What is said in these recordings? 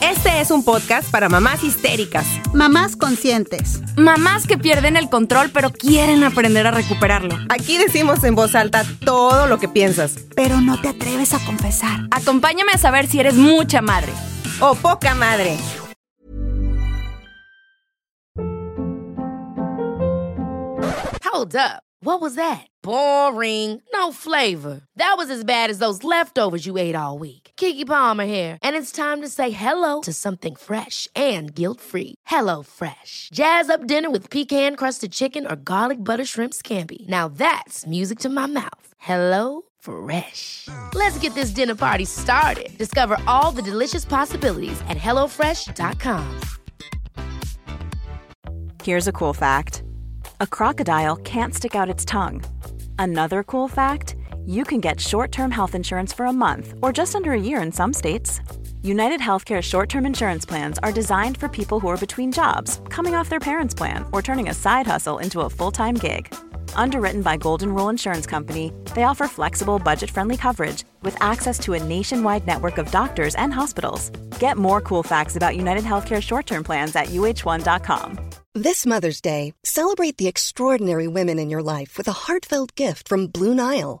Este es un podcast para mamás histéricas, Mamás conscientes. Mamás que pierden el control pero quieren aprender a recuperarlo. Aquí decimos en voz alta todo lo que piensas. Pero no te atreves a confesar. Acompáñame a saber si eres mucha madre. O poca madre. Hold up. What was that? Boring. No flavor. That was as bad as those leftovers you ate all week. Kiki Palmer here, and it's time to say hello to something fresh and guilt-free. Hello Fresh. Jazz up dinner with pecan-crusted chicken or garlic butter shrimp scampi. Now that's music to my mouth. Hello Fresh. Let's get this dinner party started. Discover all the delicious possibilities at hellofresh.com. Here's a cool fact a crocodile can't stick out its tongue. Another cool fact you can get short term health insurance for a month or just under a year in some states. United Healthcare short term insurance plans are designed for people who are between jobs, coming off their parents' plan, or turning a side hustle into a full time gig. Underwritten by Golden Rule Insurance Company, they offer flexible, budget friendly coverage with access to a nationwide network of doctors and hospitals. Get more cool facts about United Healthcare short term plans at uh1.com. This Mother's Day, celebrate the extraordinary women in your life with a heartfelt gift from Blue Nile.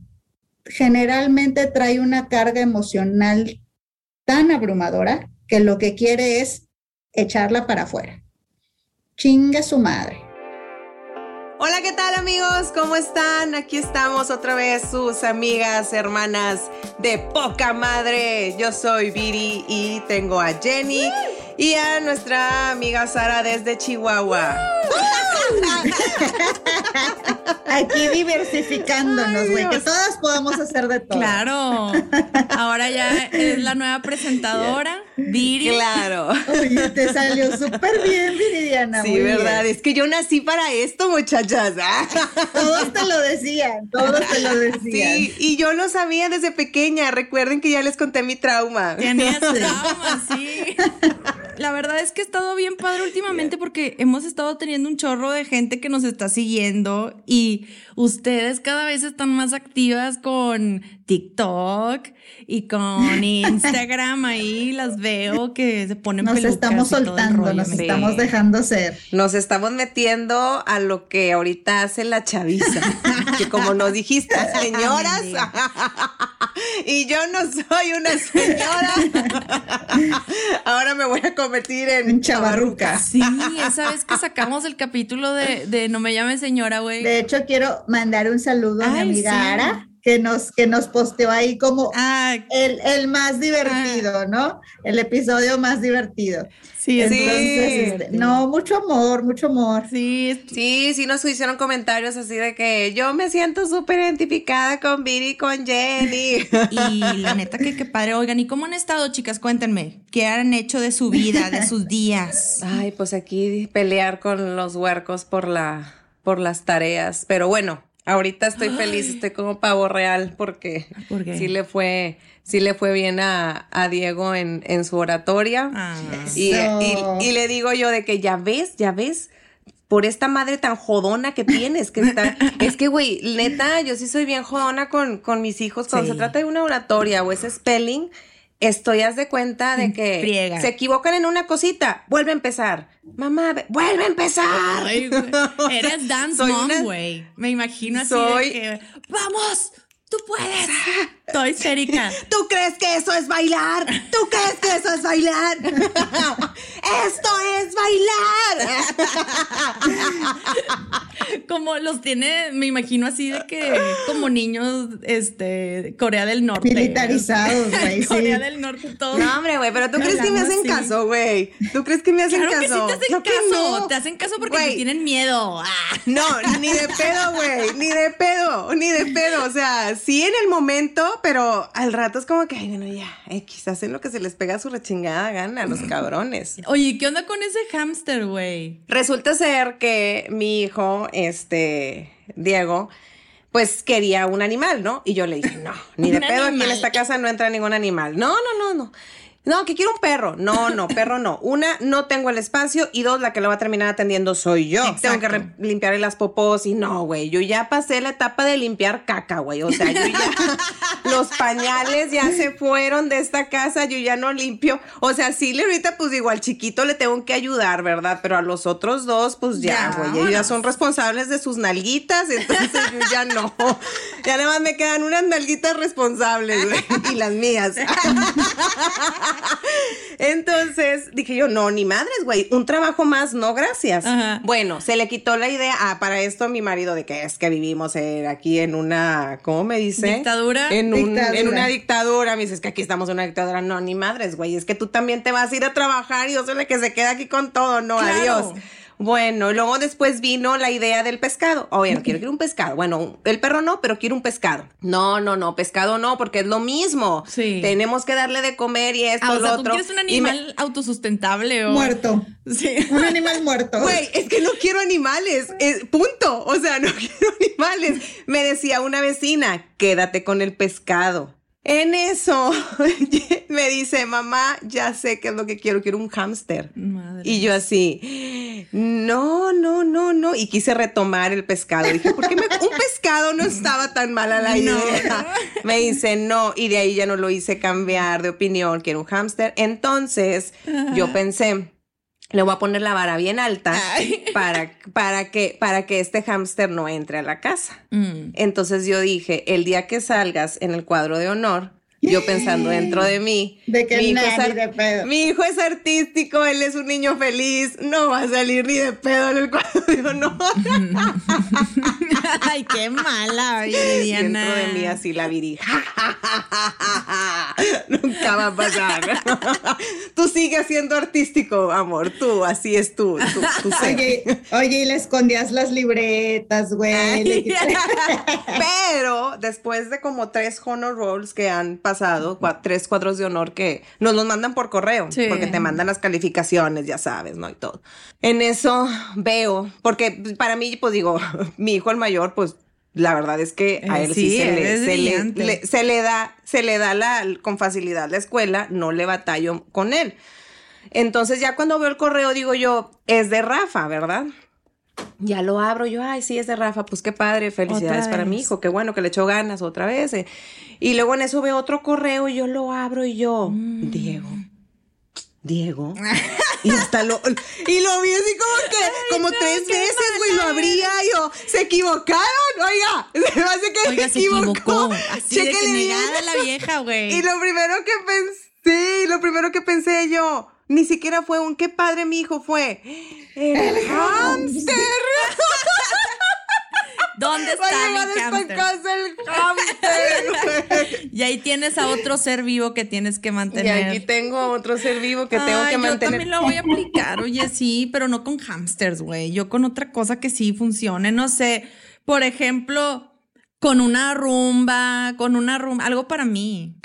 generalmente trae una carga emocional tan abrumadora que lo que quiere es echarla para afuera. Chingue su madre. Hola, ¿qué tal amigos? ¿Cómo están? Aquí estamos otra vez sus amigas, hermanas de poca madre. Yo soy Viri y tengo a Jenny y a nuestra amiga Sara desde Chihuahua. Aquí diversificándonos, güey, que todas podamos hacer de todo. Claro. Ahora ya es la nueva presentadora, Viri. Claro. Oye, te salió súper bien, Viridiana. Sí, muy verdad. bien. Es que yo nací para esto, muchachas. Todos te lo decían, todos te lo decían. Sí, y yo lo sabía desde pequeña. Recuerden que ya les conté mi trauma. Tenías trauma, sí. La verdad es que ha estado bien padre últimamente porque hemos estado teniendo un chorro de gente que nos está siguiendo y ustedes cada vez están más activas con TikTok y con Instagram. Ahí las veo que se ponen Nos pelucas estamos y todo el soltando, rollo. nos estamos dejando ser. Nos estamos metiendo a lo que ahorita hace la chaviza. que como nos dijiste, señoras. y yo no soy una señora. Ahora me voy a convertir en chavarruca. Sí, esa vez que sacamos el capítulo de, de No me llame señora, güey. De hecho, quiero mandar un saludo a mi amiga sí. Ara, que nos, que nos posteó ahí como Ah, el, el más divertido, ¿no? El episodio más divertido. sí, Entonces, Sí. este, no, mucho amor, mucho amor. Sí, Sí, sí nos hicieron comentarios así de que yo me siento súper identificada con Viri y con Jenny. Y la neta que qué padre. Oigan, ¿y cómo han estado, chicas? Cuéntenme. ¿Qué han hecho de su vida, de sus días? Ay, pues aquí pelear con los huercos por la, por las tareas. Pero bueno, ahorita estoy feliz, estoy como pavo real porque sí le fue, sí le fue bien a, a Diego en, en su oratoria. Ah. Y, Eso. y- y le digo yo de que ya ves, ya ves, por esta madre tan jodona que tienes, que está, es que, güey, neta, yo sí soy bien jodona con, con mis hijos. Cuando Sí. se trata de una oratoria o ese spelling, estoy, haz de cuenta de que Friega. se equivocan en una cosita, vuelve a empezar. Mamá, ve- vuelve a empezar. Ay. Eres dance mom, güey. Me imagino así Soy- de que, ¡vamos! ¡Tú puedes! Estoy histérica. ¿Tú crees que eso es bailar? ¿Tú crees que eso es bailar? ¡Esto es bailar! Como los tiene, me imagino así de que como niños, este, Corea del Norte. Militarizados, güey, sí. Corea del Norte, todos. No, hombre, güey, pero tú crees que me hacen así. caso, güey. ¿Tú crees que me hacen Claro que sí caso? te hacen caso. no. Te hacen caso porque te tienen miedo. Ah. No, ni de pedo, güey, ni de pedo, ni de pedo. O sea, sí en el momento, pero al rato es como que, ay, bueno, ya, X, hacen lo que se les pega a su rechingada gana, los cabrones. Oye, ¿qué onda con ese hámster, güey? Resulta ser que mi hijo, este, Diego, pues quería un animal, ¿no? Y yo le dije, no, ni de pedo aquí en esta casa no entra ningún animal. No, no, no, no. No, que quiero un perro. No, no, perro no. Una, no tengo el espacio y dos, la que lo va a terminar atendiendo soy yo. Exacto. Tengo que limpiarle las popós y no, güey. Yo ya pasé la etapa de limpiar caca, güey. O sea, yo ya, los pañales ya se fueron de esta casa, yo ya no limpio. O sea, sí, ahorita, pues digo, al chiquito le tengo que ayudar, ¿verdad? Pero a los otros dos, pues ya, güey. Ellos ya son responsables de sus nalguitas, entonces yo ya no. Ya nada más me quedan unas nalguitas responsables, güey. Y las mías. Entonces dije yo, no, ni madres, güey. Un trabajo más, no, gracias. Ajá. Bueno, se le quitó la idea. Ah, para esto mi marido de que es que vivimos eh, aquí en una, ¿cómo me dice? ¿Dictadura? En, un- Dictadura. en una dictadura. Me dices que aquí estamos en una dictadura. No, ni madres, güey. Es que tú también te vas a ir a trabajar y yo soy la que se queda aquí con todo. No, Claro. adiós. Bueno, y luego después vino la idea del pescado. Oye, no quiero, quiero un pescado. Bueno, el perro no, pero quiero un pescado. No, no, no, pescado no, porque es lo mismo. Sí. Tenemos que darle de comer y esto, Ah, o lo sea, tú otro. quieres un me- animal autosustentable o. Muerto. Sí. Un animal muerto. Güey, es que no quiero animales, eh, punto. O sea, no quiero animales. Me decía una vecina, quédate con el pescado. En eso me dice, mamá, ya sé qué es lo que quiero, quiero un hámster. Madre. Y yo así, no, no, no, no. Y quise retomar el pescado. Dije, ¿por qué me- un pescado no estaba tan mala la No. idea? Me dice, no. Y de ahí ya no lo hice cambiar de opinión, quiero un hámster. Entonces, yo pensé, le voy a poner la vara bien alta Ay. para, para, que, para que este hámster no entre a la casa. Mm. Entonces yo dije, el día que salgas en el cuadro de honor, yo pensando dentro de mí, De que mi, hijo es de pedo. mi hijo es artístico, él es un niño feliz, no va a salir ni de pedo en el cuadro de honor. Ay, qué mala, Viridiana. dentro de mí así la viri. Nunca va a pasar. tú sigues siendo artístico, amor, tú, así es tú, tú. Oye, oye, y le escondías las libretas, güey. Pero después de como tres honor rolls que han pasado, cua- tres cuadros de honor que nos los mandan por correo, Sí. porque te mandan las calificaciones, ya sabes, ¿no? Y todo. En eso veo, porque para mí, pues digo, mi hijo el mayor, pues la verdad es que a Eh, él sí, sí, se, le, se, le, le- se le da, se le da la, con facilidad la escuela, no le batallo con él. Entonces ya cuando veo el correo digo yo, es de Rafa, ¿verdad? Ya lo abro yo, ay, sí, es de Rafa, pues qué padre, felicidades para mi hijo, qué bueno que le echó ganas otra vez. eh. Y luego en eso veo otro correo y yo lo abro y yo, Mm. Diego, Diego. Y hasta lo, y lo vi así como que, como no, tres veces, güey, lo abría y yo, se equivocaron, oiga, se me hace que Oiga, se equivocó. equivocó. Así de que negada la vieja, güey. Y lo primero que pensé, lo primero que pensé yo, ni siquiera fue un qué padre mi hijo fue. El hámster. ¿Dónde a está llevar mi esta hámster? casa el hámster. güey. Y ahí tienes a otro ser vivo que tienes que y mantener. aquí tengo otro ser vivo que tengo que Yo mantener. también lo voy a aplicar, oye, sí, pero no con hamsters, güey. Yo con otra cosa que sí funcione, no sé. Por ejemplo, con una rumba, con una rumba, algo para mí.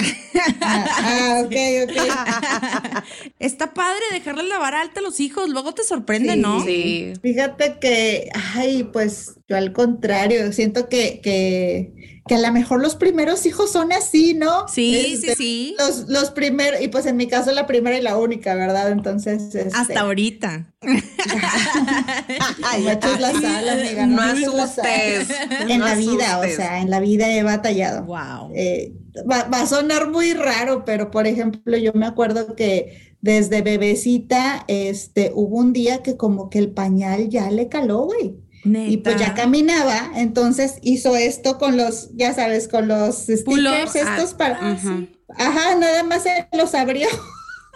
Ah, ok, ok. Está padre dejarle la vara alta a los hijos, luego te sorprende, ¿no? Sí. Fíjate que, ay, pues yo al contrario, siento que, que, que a lo mejor los primeros hijos son así, ¿no? Sí, sí, Este, sí. Los, los primeros, y pues en mi caso la primera y la única, ¿verdad? Entonces, este, Hasta ahorita. me echas la sal, amiga. No la sal. asustes. En no la vida, o sea, en la vida he batallado. Wow. Eh, va, va a sonar muy raro, pero por ejemplo, yo me acuerdo que desde bebecita, este, hubo un día que como que el pañal ya le caló, güey. Y pues ya caminaba, entonces hizo esto con los, ya sabes, con los stickers Pull-ups. estos Ah, para, ajá, nada más se los abrió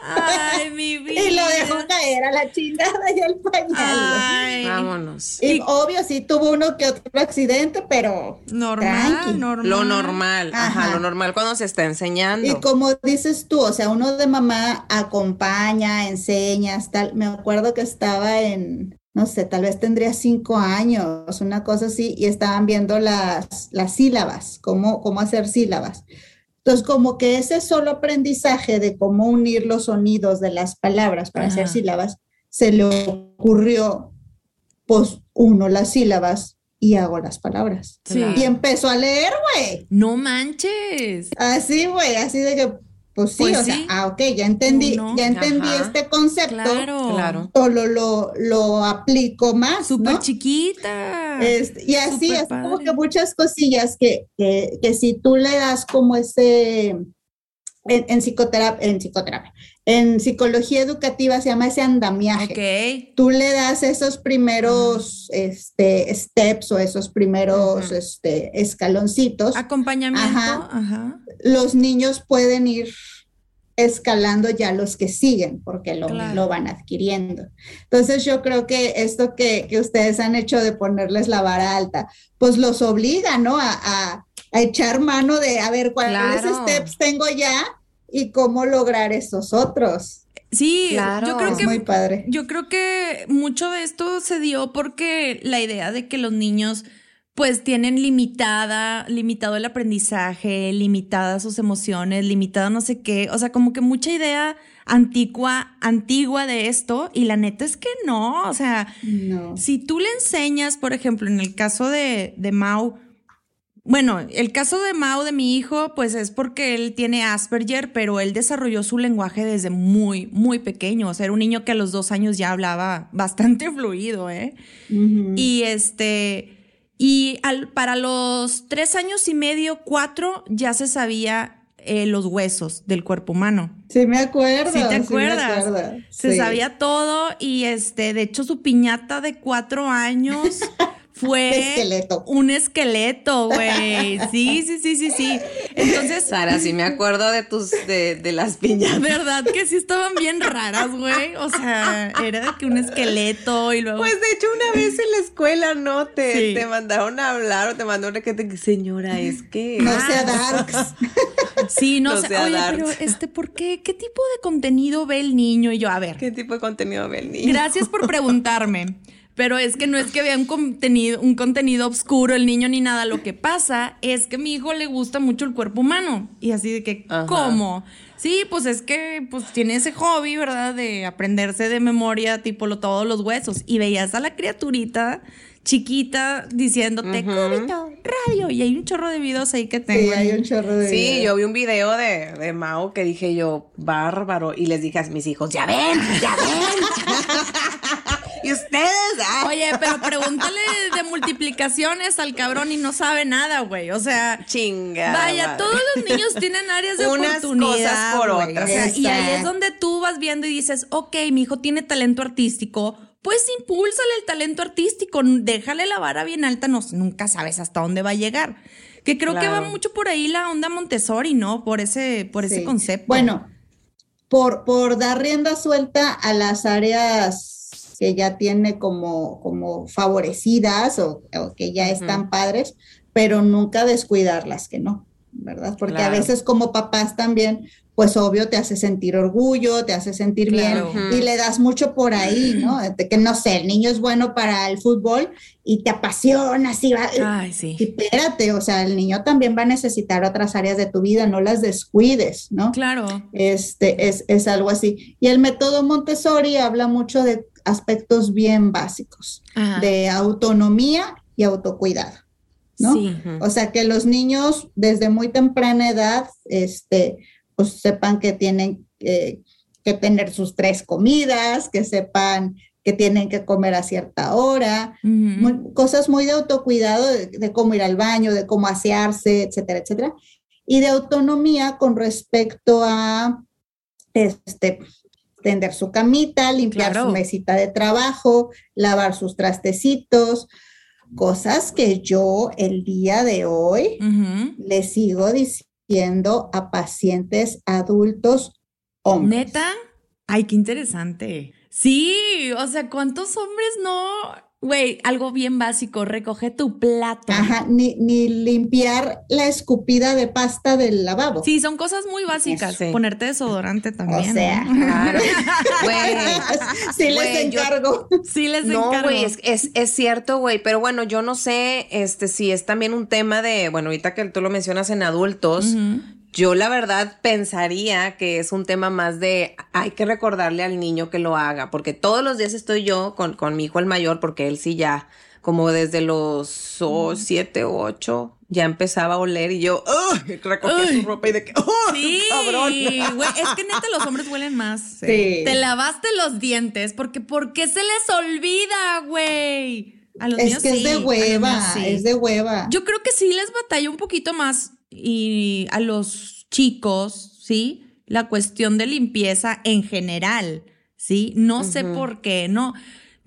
Ay, mi vida. y lo dejó caer a la chingada y el pañal. Ay, Vámonos. Y obvio, sí tuvo uno que otro accidente, pero normal, Tranqui. normal. Lo normal, ajá. Ajá. lo normal cuando se está enseñando. Y como dices tú, o sea, uno de mamá acompaña, enseñas, tal. Me acuerdo que estaba en, no sé, tal vez tendría cinco años, una cosa así, y estaban viendo las, las sílabas, cómo, cómo hacer sílabas. Entonces, como que ese solo aprendizaje de cómo unir los sonidos de las palabras para hacer sílabas, se le ocurrió, pues uno las sílabas y hago las palabras. Sí. Y empezó a leer, güey. No manches. Así, güey, así de que, pues sí, Pues o sí. sea, ah, ok, ya entendí, Uno. ya entendí Ajá. este concepto, Claro. Claro. solo lo, lo aplico más, Súper ¿no? chiquita. Este, y así Súper es como que muchas cosillas que, que, que si tú le das como ese, en, en psicoterapia, en psicoterapia, en psicología educativa se llama ese andamiaje. Ok. Tú le das esos primeros este, steps o esos primeros Ujú. este, escaloncitos, Acompañamiento. Ajá. Ajá. los niños pueden ir escalando ya los que siguen, porque lo, Claro. lo van adquiriendo. Entonces yo creo que esto que, que ustedes han hecho de ponerles la vara alta, pues los obliga, ¿no? A, a- a echar mano de, a ver, cuáles Claro. steps tengo ya y cómo lograr esos otros. Sí, Claro. yo creo Es que muy padre. Yo creo que mucho de esto se dio porque la idea de que los niños pues tienen limitada, limitado el aprendizaje, limitadas sus emociones, limitada no sé qué, o sea, como que mucha idea antigua, antigua de esto y la neta es que no, o sea, No. si tú le enseñas, por ejemplo, en el caso de, de Mau, bueno, el caso de Mau, de mi hijo, pues es porque él tiene Asperger, pero él desarrolló su lenguaje desde muy, muy pequeño. O sea, era un niño que a los dos años ya hablaba bastante fluido, ¿eh? Y este, y al, para los tres años y medio, cuatro, ya se sabía eh, los huesos del cuerpo humano. Sí me acuerdo. ¿Sí te me acuerdas? acuerdo. Se Sí. sabía todo y este, de hecho, su piñata de cuatro años fue Esqueleto. un esqueleto, güey. Sí, sí, sí, sí, sí. Entonces, Sara, sí me acuerdo de tus, de, de las piñatas. verdad que sí estaban bien raras, güey. O sea, era de que un esqueleto y luego. Pues de hecho una vez en la escuela, ¿no? Te, Sí. te mandaron a hablar o te mandó una que te señora, es que... No Ah. sea darks. sí, no, no sé. sea Oye, darks. pero este, ¿por qué? ¿Qué tipo de contenido ve el niño? Y yo, a ver. ¿Qué tipo de contenido ve el niño? Gracias por preguntarme. Pero es que no es que vea un contenido, un contenido oscuro el niño ni nada. Lo que pasa es que a mi hijo le gusta mucho el cuerpo humano. Y así de que, Ajá. ¿cómo? Sí, pues es que pues tiene ese hobby, ¿verdad? De aprenderse de memoria, tipo lo, todos los huesos. Y veías a la criaturita chiquita diciéndote, cúbito, radio. Y hay un chorro de videos ahí que tengo. Sí, hay un chorro de Sí, videos. yo vi un video de, de Mao que dije yo, bárbaro, y les dije a mis hijos, ya ven, ya ven. y ustedes, ah. Oye, pero pregúntale de multiplicaciones al cabrón y no sabe nada, güey. O sea, chinga. Vaya, madre. todos los niños tienen áreas de Unas oportunidad. cosas por güey. otras. O sea, y ahí es donde tú vas viendo y dices, ok, mi hijo tiene talento artístico. Pues impúlsale el talento artístico, déjale la vara bien alta, no, nunca sabes hasta dónde va a llegar. Que creo que va mucho por ahí la onda Montessori, ¿no? Por ese, por ese concepto. Bueno, por, por dar rienda suelta a las áreas que ya tiene como, como favorecidas o, o que ya están padres, pero nunca descuidar las que no, ¿verdad? Porque a veces como papás también, pues obvio te hace sentir orgullo, te hace sentir Claro. bien y le das mucho por ahí, ¿no? De que no sé, el niño es bueno para el fútbol y te apasionas y va... Ay, sí. Y espérate, o sea, el niño también va a necesitar otras áreas de tu vida, no las descuides, ¿no? Claro. Este es, es algo así. Y el método Montessori habla mucho de aspectos bien básicos, Ajá. de autonomía y autocuidado, ¿no? Sí. O sea, que los niños desde muy temprana edad, este, pues sepan que tienen eh, que tener sus tres comidas, que sepan que tienen que comer a cierta hora, muy- cosas muy de autocuidado, de, de cómo ir al baño, de cómo asearse, etcétera, etcétera, y de autonomía con respecto a este, tender su camita, limpiar Claro. su mesita de trabajo, lavar sus trastecitos, cosas que yo el día de hoy le sigo diciendo a pacientes adultos hombres. ¿Neta? Ay, qué interesante. Sí, o sea, ¿cuántos hombres no? Güey, algo bien básico, recoge tu plato. Ajá, ni, ni limpiar la escupida de pasta del lavabo. Sí, son cosas muy básicas. Sí. Ponerte desodorante también. O sea, ¿no? Claro. Güey. sí les Güey, yo- encargo. Sí, les No, encargo. güey, es, es, es cierto, güey, pero bueno, yo no sé este, si es también un tema de, bueno, ahorita que tú lo mencionas en adultos. Yo la verdad pensaría que es un tema más de hay que recordarle al niño que lo haga, porque todos los días estoy yo con, con mi hijo el mayor, porque él sí ya, como desde los oh, siete o ocho, ya empezaba a oler y yo ¡Ugh! recogía su ropa y de que ¡Oh, Sí, cabrón! güey, es que neta los hombres huelen más. Sí. Te lavaste los dientes porque ¿por qué se les olvida, güey? A los Es que es de hueva, sí. es de hueva. Yo creo que sí les batalla un poquito más y a los chicos, ¿sí? La cuestión de limpieza en general, ¿sí? No sé por qué, no.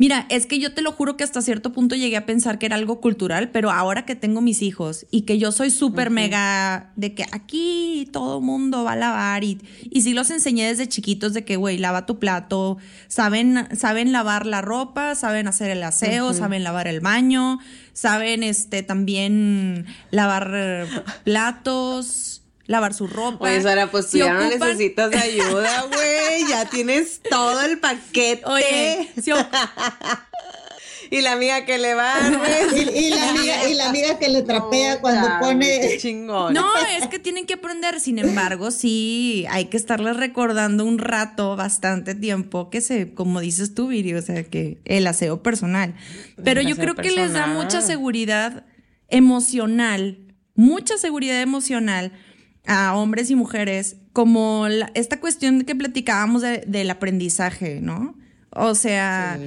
Mira, es que yo te lo juro que hasta cierto punto llegué a pensar que era algo cultural, pero ahora que tengo mis hijos y que yo soy súper mega de que aquí todo mundo va a lavar y, y sí los enseñé desde chiquitos de que, güey, lava tu plato, saben, saben lavar la ropa, saben hacer el aseo, saben lavar el baño, saben este también lavar platos, lavar su ropa. Oye, Sara, pues tú Si ya no necesitas ayuda, güey. Ya tienes todo el paquete. Oye, si o- y la amiga que le barre. Y, y la amiga, y la amiga que le trapea cuando Qué pone. chingón. No, es que tienen que aprender. Sin embargo, sí, hay que estarles recordando un rato, bastante tiempo, que se, como dices tú, Viri, o sea, que el aseo personal. Pero El yo creo que les da mucha seguridad emocional, mucha seguridad emocional a hombres y mujeres, como la- esta cuestión que platicábamos de- del aprendizaje, ¿no? O sea,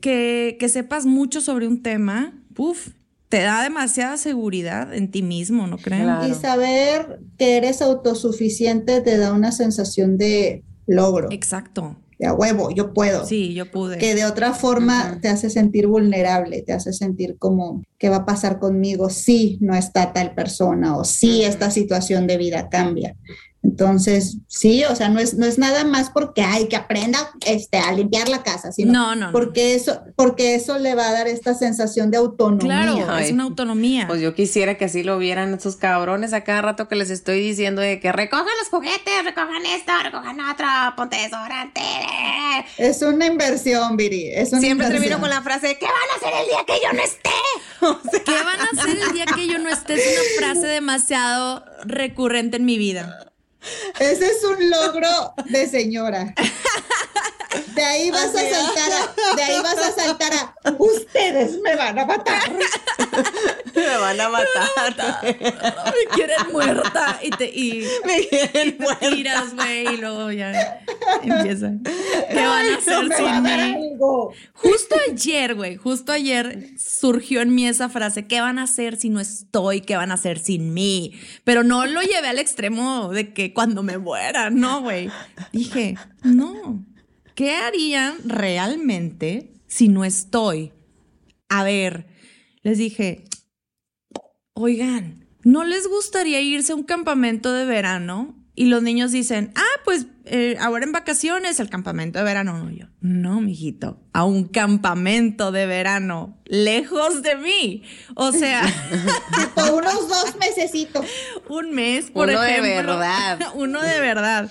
que, que sepas mucho sobre un tema, uf, te da demasiada seguridad en ti mismo, ¿no creen? Claro. Y saber que eres autosuficiente te da una sensación de logro, Exacto. De a huevo, yo puedo. Sí, yo pude. Que de otra forma te hace sentir vulnerable, te hace sentir como, ¿qué va a pasar conmigo si no está tal persona o si esta situación de vida cambia? Entonces, sí, o sea, no es, no es nada más porque hay que aprenda este, a limpiar la casa, sino No, no, no. porque eso, porque eso le va a dar esta sensación de autonomía. Claro, Ay. es una autonomía. Pues yo quisiera que así lo vieran esos cabrones a cada rato que les estoy diciendo de que recojan los juguetes, recojan esto, recojan otro, ponte desodorante. Es una inversión, Viri. Es una Siempre termino con la frase de ¿qué van a hacer el día que yo no esté? O sea, ¿Qué van a hacer el día que yo no esté? Es una frase demasiado recurrente en mi vida. Ese es un logro de señora. De ahí vas a saltar a, de ahí vas a saltar a, ustedes me van a matar. me van a matar. Me quieren muerta y te y, me quieren y te muerta. tiras, güey, y luego ya empieza. ¿Qué van a hacer sin mí? algo. Justo ayer, güey, justo ayer surgió en mí esa frase, ¿qué van a hacer si no estoy? ¿Qué van a hacer sin mí? Pero no lo llevé al extremo de que cuando me muera, no, güey. Dije, no, ¿qué harían realmente si no estoy? A ver, les dije, oigan, ¿no les gustaría irse a un campamento de verano? Y los niños dicen, ah, pues eh, ahora en vacaciones, el campamento de verano. No, yo, no, mijito, a un campamento de verano, lejos de mí. O sea, Tipo, unos dos mesecitos. un mes, por Uno de ejemplo. verdad. Uno de verdad.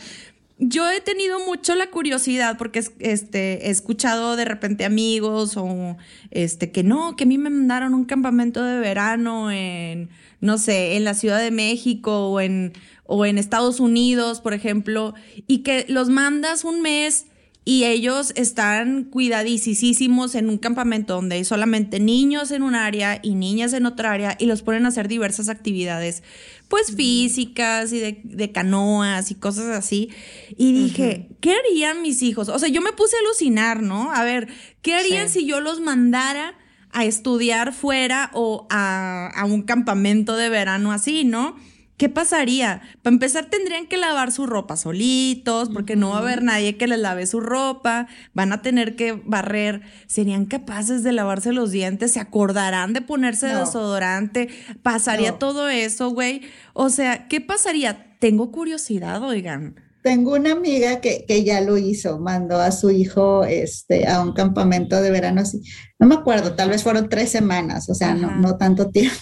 Yo he tenido mucho la curiosidad porque es- este, he escuchado de repente amigos o este, que no, que a mí me mandaron un campamento de verano en, no sé, en la Ciudad de México o en, o en Estados Unidos, por ejemplo, y que los mandas un mes y ellos están cuidadísimos en un campamento donde hay solamente niños en un área y niñas en otra área y los ponen a hacer diversas actividades, pues físicas y de, de canoas y cosas así. Y dije, ¿qué harían mis hijos? O sea, yo me puse a alucinar, ¿no? A ver, ¿qué harían si yo los mandara a estudiar fuera o a, a un campamento de verano así, ¿no? ¿Qué pasaría? Para empezar, tendrían que lavar su ropa solitos, porque no va a haber nadie que les lave su ropa, van a tener que barrer, serían capaces de lavarse los dientes, se acordarán de ponerse No. desodorante, pasaría No. todo eso, güey. O sea, ¿qué pasaría? Tengo curiosidad, oigan. Tengo una amiga que, que ya lo hizo, mandó a su hijo este, a un campamento de verano así. No me acuerdo, tal vez fueron tres semanas, o sea, no, Ajá. no tanto tiempo.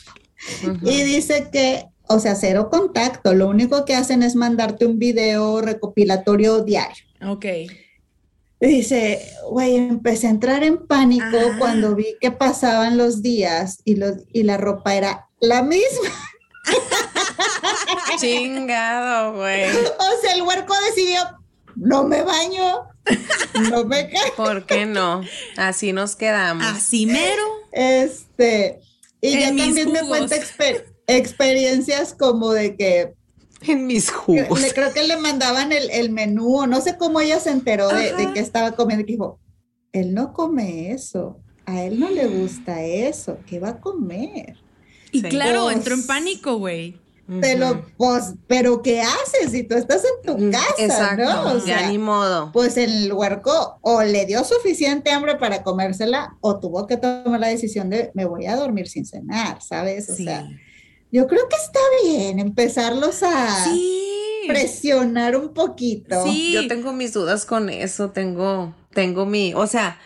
Y dice que, o sea, cero contacto, lo único que hacen es mandarte un video recopilatorio diario. Ok. Y Dice, güey, empecé a entrar en pánico cuando vi que pasaban los días y, los, y la ropa era la misma. Chingado, güey. O sea, el huerco decidió, no me baño, no me cae. ¿Por qué no? Así nos quedamos. Así mero. Este, y En ya mis también me cuenta exper- experiencias como de que En mis jugos. le, creo que le mandaban el, el menú, o no sé cómo ella se enteró de, de que estaba comiendo, y que dijo, él no come eso, a él no le gusta eso, ¿qué va a comer? Y Sí. claro, Pues- entró en pánico, güey. Pero, pues, pero ¿qué haces si tú estás en tu Mm, casa, Exacto. no? O ya ni modo. pues el huerco o le dio suficiente hambre para comérsela o tuvo que tomar la decisión de me voy a dormir sin cenar, ¿sabes? O Sí. sea, yo creo que está bien empezarlos a Sí. presionar un poquito. Sí. Yo tengo mis dudas con eso, tengo, tengo mi, o sea,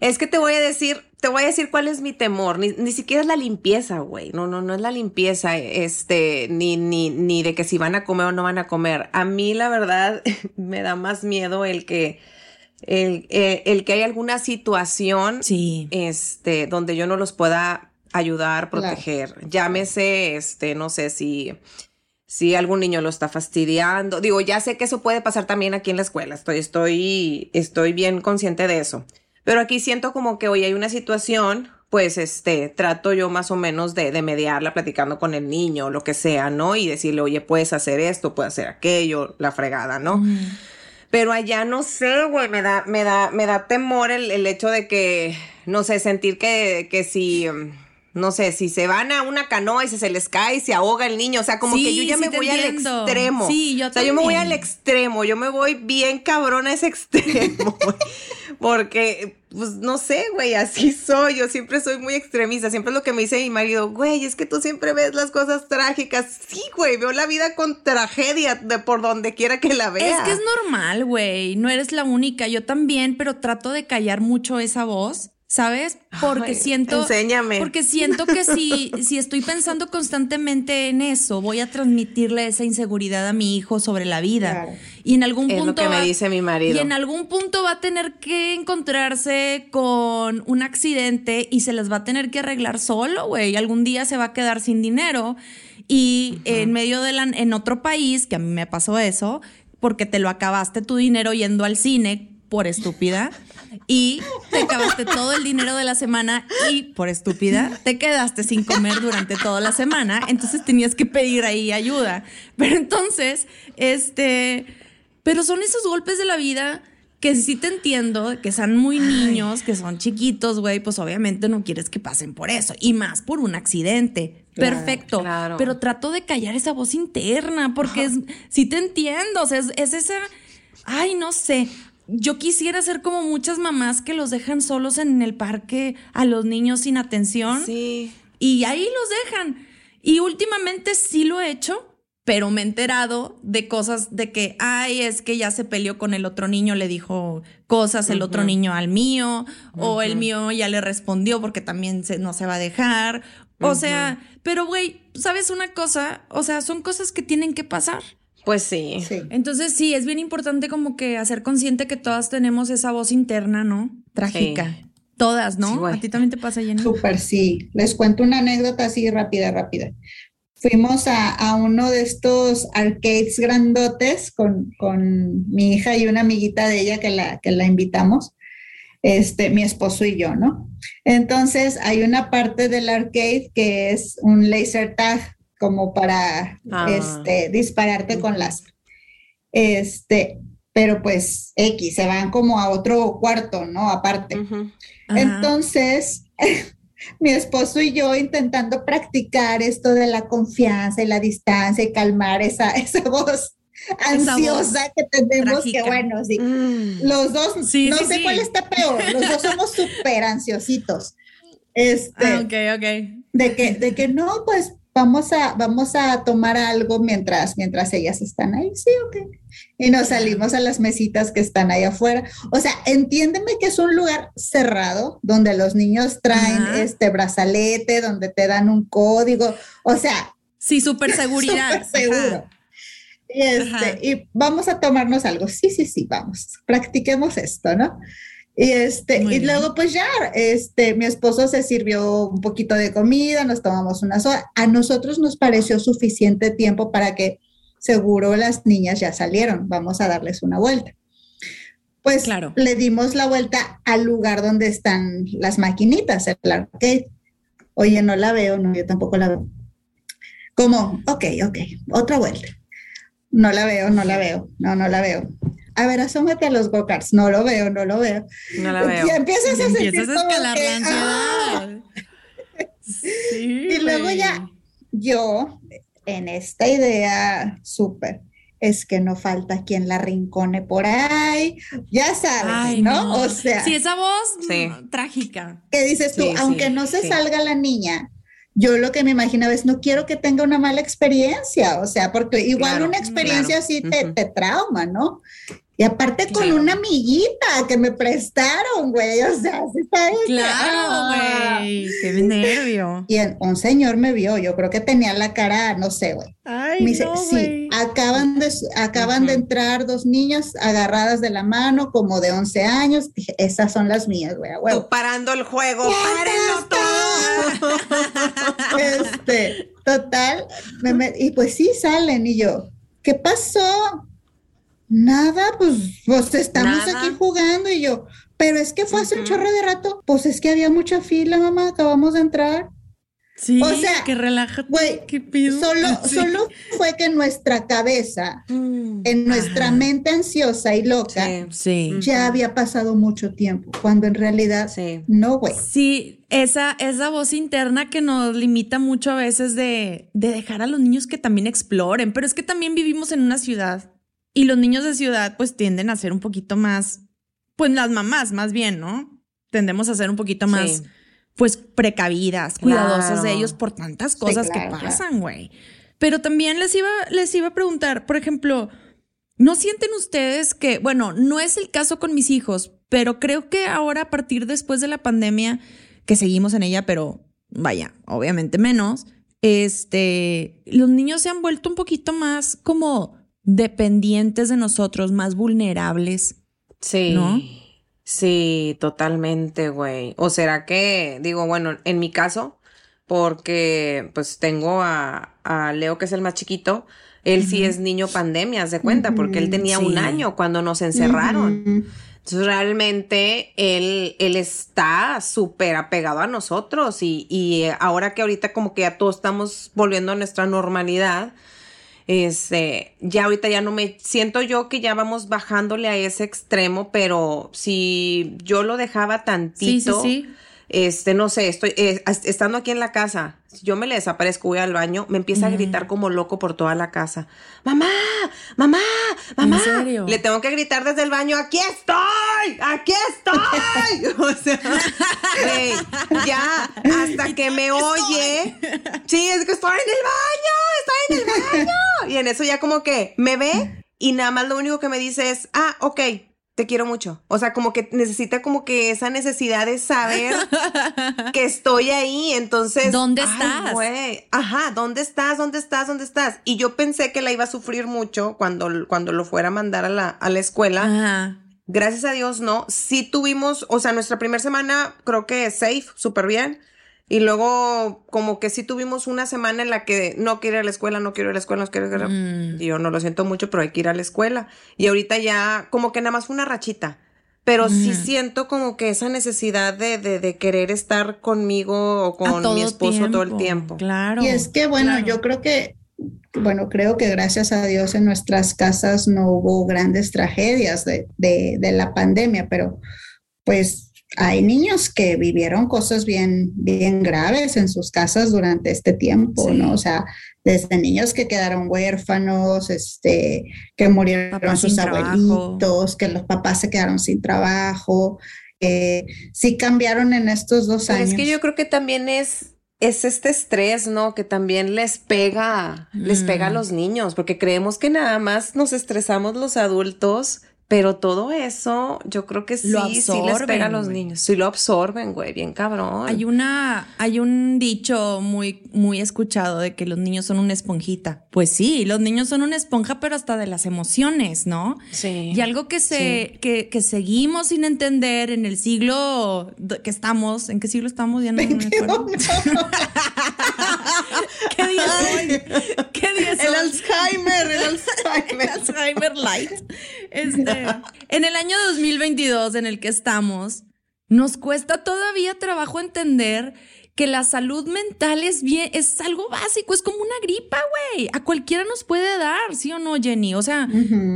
es que te voy a decir, te voy a decir cuál es mi temor, ni, ni siquiera es la limpieza, güey, no, no, no es la limpieza, este, ni, ni, ni de que si van a comer o no van a comer. A mí, la verdad, me da más miedo el que, el, el, el que hay alguna situación, Sí. este, donde yo no los pueda ayudar, Claro. proteger. Llámese, este, no sé si, si algún niño lo está fastidiando. Digo, ya sé que eso puede pasar también aquí en la escuela. Estoy, estoy, estoy bien consciente de eso. Pero aquí siento como que hoy hay una situación, pues, este, trato yo más o menos de, de mediarla platicando con el niño, lo que sea, ¿no? Y decirle, oye, puedes hacer esto, puedes hacer aquello, la fregada, ¿no? Pero allá no sé, güey, me da, me da, me da temor el, el hecho de que, no sé, sentir que, que si, mm, no sé, si se van a una canoa y se, se les cae y se ahoga el niño, o sea, como Sí, que yo ya sí me voy al extremo. Sí, yo O sea, yo me voy al extremo, yo me voy bien cabrón a ese extremo. Porque, pues, no sé, güey, así soy, yo siempre soy muy extremista, siempre es lo que me dice mi marido, güey, es que tú siempre ves las cosas trágicas. Sí, güey, veo la vida con tragedia de por donde quiera que la vea. Es que es normal, güey. No eres la única. Yo también, pero trato de callar mucho esa voz, ¿sabes? Porque Ay, siento. enséñame. Porque siento que si, si estoy pensando constantemente en eso, voy a transmitirle esa inseguridad a mi hijo sobre la vida. Claro. Y en algún Es lo punto. que me va- dice mi marido. Y en algún punto va a tener que encontrarse con un accidente y se las va a tener que arreglar solo, güey. Algún día se va a quedar sin dinero y en medio de la, en otro país, que a mí me pasó eso, porque te lo acabaste tu dinero yendo al cine por estúpida y te acabaste todo el dinero de la semana y por estúpida te quedaste sin comer durante toda la semana, entonces tenías que pedir ahí ayuda. Pero entonces, este, pero son esos golpes de la vida que sí te entiendo, que son muy niños, que son chiquitos, güey, pues obviamente no quieres que pasen por eso. Y más por un accidente. Claro, Perfecto. claro. Pero trato de callar esa voz interna, porque es, sí te entiendo. O sea, es, es esa. Ay, no sé. Yo quisiera ser como muchas mamás que los dejan solos en el parque a los niños sin atención. Sí. Y ahí los dejan. Y últimamente sí lo he hecho, pero me he enterado de cosas de que, ay, es que ya se peleó con el otro niño, le dijo cosas el otro niño al mío, o el mío ya le respondió porque también se- no se va a dejar. O sea, pero güey, ¿sabes una cosa? O sea, son cosas que tienen que pasar. Pues sí. Sí. Entonces sí, es bien importante como que hacer consciente que todas tenemos esa voz interna, ¿no? Trágica. Sí. Todas, ¿no? Sí, a ti también te pasa, Jenny. Súper, sí. Les cuento una anécdota así rápida, rápida. Fuimos a, a uno de estos arcades grandotes con, con mi hija y una amiguita de ella que la, que la invitamos, este, mi esposo y yo, ¿no? Entonces hay una parte del arcade que es un laser tag como para Ah. este, dispararte con láser. Este, pero pues X, se van como a otro cuarto, ¿no? Aparte. Entonces, mi esposo y yo intentando practicar esto de la confianza y la distancia y calmar esa, esa voz ansiosa que tenemos, trágica. que bueno, sí. Mm. Los dos, Sí, no sí, sé sí. cuál está peor, los dos somos súper ansiositos. Este, Ah, ok, ok. de que, de que no, pues vamos a, vamos a tomar algo mientras, mientras ellas están ahí, sí, ok. Y nos salimos a las mesitas que están ahí afuera. O sea, entiéndeme que es un lugar cerrado donde los niños traen Ajá. este brazalete, donde te dan un código, o sea, Sí, súper seguridad. súper seguro. Ajá. Y, este, y vamos a tomarnos algo. Sí, sí, sí, vamos, practiquemos esto, ¿no? Y este, Muy y bien. luego pues ya, este, mi esposo se sirvió un poquito de comida, nos tomamos una soda. A nosotros nos pareció suficiente tiempo para que seguro las niñas ya salieron, vamos a darles una vuelta. Pues Claro. le dimos la vuelta al lugar donde están las maquinitas, el arcade. Oye, no la veo, no, yo tampoco la veo. Como, ok, ok, otra vuelta. No la veo, no la veo, no, no la veo. A ver, asómate a los go-karts. No lo veo, no lo veo. No la veo. Y empiezas a sentir Empiezas a como escalar que, la ¡ah! ansiedad. Sí, Y luego ya, yo, en esta idea súper, es que no falta quien la rincone por ahí, ya sabes, Ay, ¿no? O sea, Sí, esa voz Sí. trágica. que dices tú, Sí, aunque sí, no se sí. salga la niña, yo lo que me imaginaba es, no quiero que tenga una mala experiencia, o sea, porque igual Claro, una experiencia claro. así te, Ujú. te trauma, ¿no? Y aparte con una amiguita que me prestaron, güey, o sea, sí que, Claro, ah. güey. Qué nervio. Y en- un señor me vio, yo creo que tenía la cara, no sé, güey. Ay, Me dice, no, sí, acaban, de, acaban de entrar dos niñas agarradas de la mano, como de 11 años. Dije, esas son las mías, güey. Tú parando el juego, párenlo todo. Este, total, me y pues sí salen, y yo, ¿qué pasó? Nada, pues, pues estamos Nada. aquí jugando, y yo, pero es que fue hace un chorro de rato, pues es que había mucha fila, mamá, acabamos de entrar. Sí, o sea, que relájate. güey, ¿Qué pido? Solo, Sí. solo fue que nuestra cabeza, Mm. en nuestra Ajá. mente ansiosa y loca, Sí. Sí. ya había pasado mucho tiempo, cuando en realidad no, güey. Sí, esa, esa voz interna que nos limita mucho a veces de, de dejar a los niños que también exploren, pero es que también vivimos en una ciudad y los niños de ciudad pues tienden a ser un poquito más, pues las mamás más bien, ¿no? Tendemos a ser un poquito más, Sí. pues precavidas, cuidadosas de ellos por tantas cosas claro, que pasan, güey. Pero también les iba, les iba a preguntar, por ejemplo, ¿No sienten ustedes que, bueno, no es el caso con mis hijos, pero creo que ahora a partir después de la pandemia, que seguimos en ella, pero vaya, obviamente menos, este, los niños se han vuelto un poquito más como dependientes de nosotros, más vulnerables. Sí. ¿No? Sí, totalmente, güey. O será que, digo, bueno, en mi caso, porque pues tengo a, a Leo, que es el más chiquito, él sí es niño pandemia, de cuenta, porque él tenía un año cuando nos encerraron. Entonces realmente él, él está súper apegado a nosotros y, y ahora que ahorita como que ya todos estamos volviendo a nuestra normalidad, este, ya ahorita ya no me siento yo que ya vamos bajándole a ese extremo, pero si yo lo dejaba Sí, sí, tantito, sí. Este, no sé, estoy eh, estando aquí en la casa, si yo me le desaparezco, voy al baño, me empieza a gritar como loco por toda la casa. Mamá, mamá, mamá. serio? Le tengo que gritar desde el baño, aquí estoy, aquí estoy. o sea, güey, ya, hasta que me oye. Sí, es que estoy en el baño, estoy en el baño. Y en eso ya como que me ve y nada más lo único que me dice es, ah, ok. Te quiero mucho. O sea, como que necesita como que esa necesidad de saber que estoy ahí. Entonces. ¿Dónde ay, estás? Ajá, ¿dónde estás? ¿Dónde estás? ¿Dónde estás? Y yo pensé que la iba a sufrir mucho cuando, cuando lo fuera a mandar a la, a la escuela. Ajá. Gracias a Dios, no. Sí tuvimos, o sea, nuestra primera semana creo que safe, súper bien. Y luego, como que sí tuvimos una semana en la que no quiero ir a la escuela, no quiero ir a la escuela, no quiero ir a la Mm. Y yo no lo siento mucho, pero hay que ir a la escuela. Y ahorita ya, como que nada más fue una rachita. Pero sí Ujú. siento como que esa necesidad de, de, de querer estar conmigo o A con todo mi esposo todo el tiempo. Claro. Y es que, bueno, claro. yo creo que, bueno, creo que gracias a Dios en nuestras casas no hubo grandes tragedias de, de, de la pandemia, pero pues hay niños que vivieron cosas bien, bien graves en sus casas durante este tiempo, Sí. ¿no? O sea, desde niños que quedaron huérfanos, este, que murieron Papás sus trabajo. abuelitos, que los papás se quedaron sin trabajo, eh, sí cambiaron en estos dos Pero años. es que yo creo que también es, es este estrés, ¿no? Que también les pega, les pega a Mm. los niños, porque creemos que nada más nos estresamos los adultos Pero todo eso, yo creo que sí, Lo sí les absorben, pega a los niños. Sí lo absorben, güey, bien cabrón. Hay una, hay un dicho muy, muy escuchado de que los niños son una esponjita. Pues sí, los niños son una esponja, pero hasta de las emociones, ¿no? Sí. Y algo que se, que, que seguimos sin entender en el siglo que estamos, ¿en qué siglo estamos? Ya no me acuerdo. ¿Qué día El? Alzheimer, el Alzheimer. Alzheimer Light. Este, en el año 2022 en el que estamos, nos cuesta todavía trabajo entender que la salud mental es bien, es algo básico, es como una gripa, güey. A cualquiera nos puede dar, ¿sí o no, Jenny? O sea,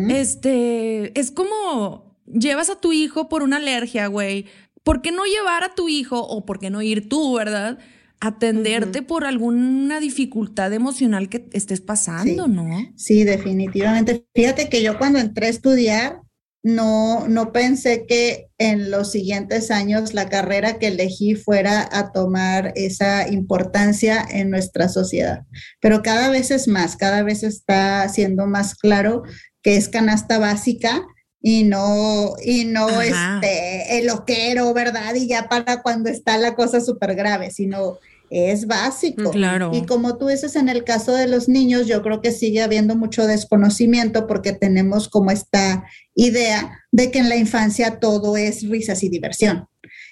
este, es como llevas a tu hijo por una alergia, güey. ¿Por qué no llevar a tu hijo o por qué no ir tú, verdad? Atenderte por alguna dificultad emocional que estés pasando, Sí. ¿no? Sí, definitivamente. Fíjate que yo cuando entré a estudiar, no, no pensé que en los siguientes años la carrera que elegí fuera a tomar esa importancia en nuestra sociedad. Pero cada vez es más, cada vez está siendo más claro que es canasta básica y no, y no Ajá. este, el loquero, ¿verdad? Y ya para cuando está la cosa súper grave, sino es básico. Claro. Y como tú dices, en el caso de los niños, yo creo que sigue habiendo mucho desconocimiento porque tenemos como esta idea de que en la infancia todo es risas y diversión.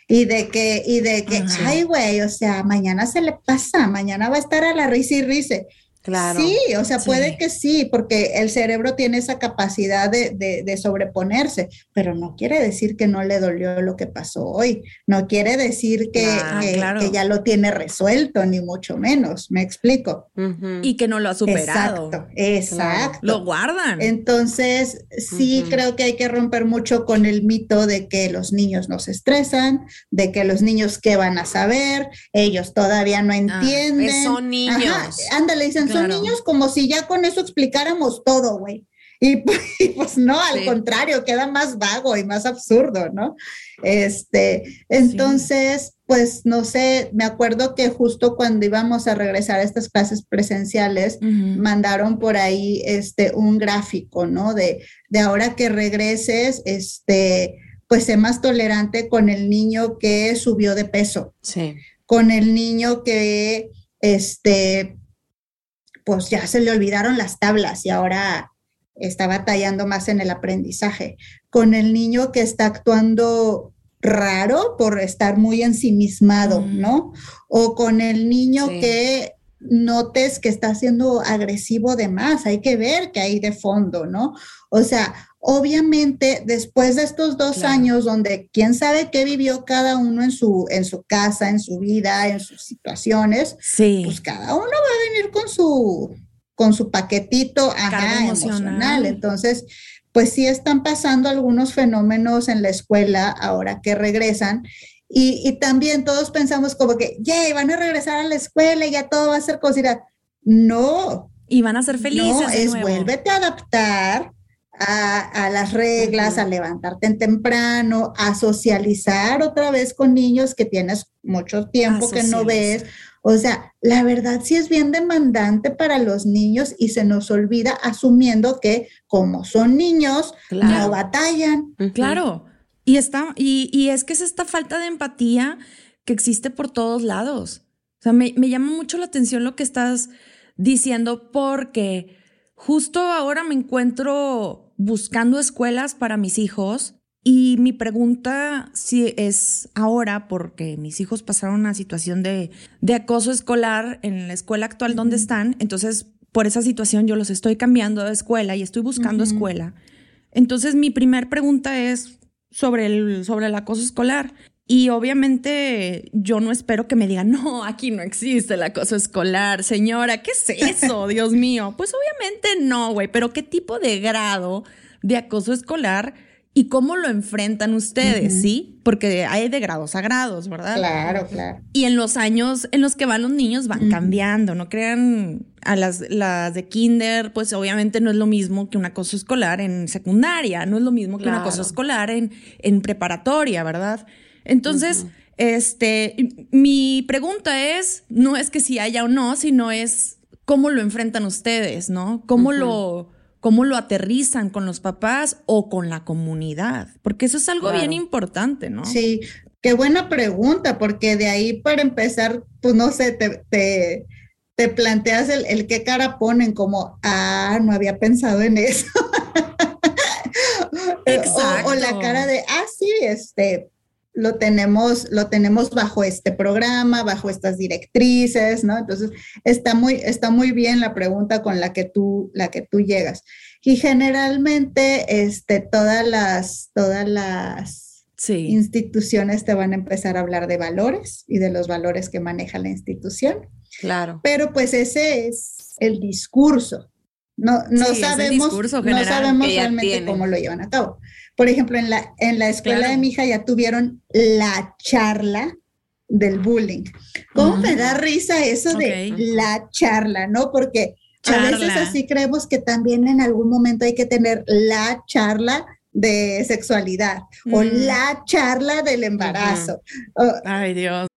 Y de que, y de que, Ajá. ay, güey, o sea, mañana se le pasa, mañana va a estar a la risa y risa. Claro. Sí, o sea, Sí. puede que sí, porque el cerebro tiene esa capacidad de, de- de sobreponerse, pero no quiere decir que no le dolió lo que pasó hoy, no quiere decir que, Claro, que- claro. que ya lo tiene resuelto, ni mucho menos, me explico. Y que no lo ha superado. Exacto, exacto. Lo guardan. Entonces, sí creo que hay que romper mucho con el mito de que los niños no se estresan, de que los niños qué van a saber, ellos todavía no entienden. pues son niños. Ajá, ándale, dicen, son niños como si ya con eso explicáramos todo, güey. Y, pues- y pues no, al Sí. contrario, queda más vago y más absurdo, ¿no? Este, entonces, pues no sé, me acuerdo que justo cuando íbamos a regresar a estas clases presenciales, mandaron por ahí este un gráfico, ¿no? De, de ahora que regreses, este, pues sé más tolerante con el niño que subió de peso, Sí. con el niño que, este, pues ya se le olvidaron las tablas y ahora está batallando más en el aprendizaje, con el niño que está actuando raro por estar muy ensimismado, Mm. ¿no? O con el niño Sí. que notes que está siendo agresivo de más, hay que ver qué hay de fondo, ¿no? O sea, obviamente después de estos dos Claro. años donde quién sabe qué vivió cada uno en su, en su casa, en su vida, en sus situaciones, Sí. pues cada uno va a venir con su, con su paquetito ajá, emocional. emocional. Entonces, pues sí están pasando algunos fenómenos en la escuela ahora que regresan. Y, y también todos pensamos como que, yay, van a regresar a la escuela y ya todo va a ser cosita. No, Y van a ser felices. no, de es nuevo. vuélvete a adaptar a, a las reglas, a levantarte en temprano, a socializar otra vez con niños que tienes mucho tiempo que no ves. O sea, la verdad sí es bien demandante para los niños y se nos olvida asumiendo que como son niños, Claro. no batallan. Claro. Y está, y, y es que es esta falta de empatía que existe por todos lados. O sea, me, me llama mucho la atención lo que estás diciendo porque justo ahora me encuentro buscando escuelas para mis hijos y mi pregunta si es ahora porque mis hijos pasaron una situación de, de acoso escolar en la escuela actual donde están, entonces por esa situación yo los estoy cambiando de escuela y estoy buscando Ujú. escuela. Entonces mi primer pregunta es sobre el, sobre el acoso escolar. Y obviamente yo no espero que me digan, no, aquí no existe el acoso escolar, señora, ¿qué es eso? Dios mío. Pues obviamente no, güey, pero ¿qué tipo de grado de acoso escolar y cómo lo enfrentan ustedes, sí? Porque hay de grados a grados, ¿verdad? Claro, claro. Y en los años en los que van los niños van cambiando, no crean a las, las de kinder, pues obviamente no es lo mismo que un acoso escolar en secundaria, no es lo mismo que un acoso escolar en, en preparatoria, ¿verdad? Entonces, este, mi pregunta es, no es que si haya o no, sino es cómo lo enfrentan ustedes, ¿no? ¿Cómo lo, cómo lo aterrizan con los papás o con la comunidad, porque eso es algo Claro. bien importante, ¿no? Sí, qué buena pregunta, porque de ahí para empezar, pues no sé, te, te, te planteas el, el qué cara ponen, como, ah, no había pensado en eso. O- O, la Exacto. cara de, ah, sí, este, lo tenemos, lo tenemos bajo este programa, bajo estas directrices, ¿no? Entonces, está muy, está muy bien la pregunta con la que tú, la que tú llegas. Y generalmente, este, todas las, todas las Sí. instituciones te van a empezar a hablar de valores y de los valores que maneja la institución, Claro. pero pues ese es el discurso. No, no Sí, sabemos, no sabemos realmente tienen. cómo lo llevan a cabo. Por ejemplo, en la, en la escuela Claro. de mi hija ya tuvieron la charla del bullying. ¿Cómo me da risa eso de la charla, no? Porque a veces así creemos que también en algún momento hay que tener la charla de sexualidad o Mm. la charla del embarazo. Ay, Dios.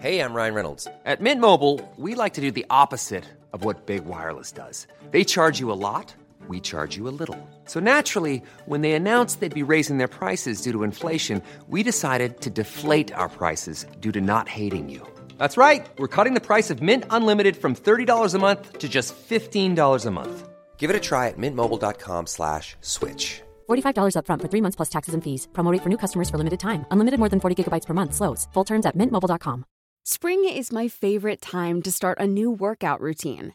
Hey, I'm Ryan Reynolds. At Mint Mobile, we like to do the opposite of what Big Wireless does. They charge you a lot, we charge you a little. So naturally, when they announced they'd be raising their prices due to inflation, we decided to deflate our prices due to not hating you. That's right. We're cutting the price of Mint Unlimited from $30 a month to just $15 a month. Give it a try at mintmobile.com slash switch. $45 upfront for three months plus taxes and fees. Promo rate for new customers for limited time. Unlimited more than 40 gigabytes per month. Slows. Full terms at mintmobile.com. Spring is my favorite time to start a new workout routine.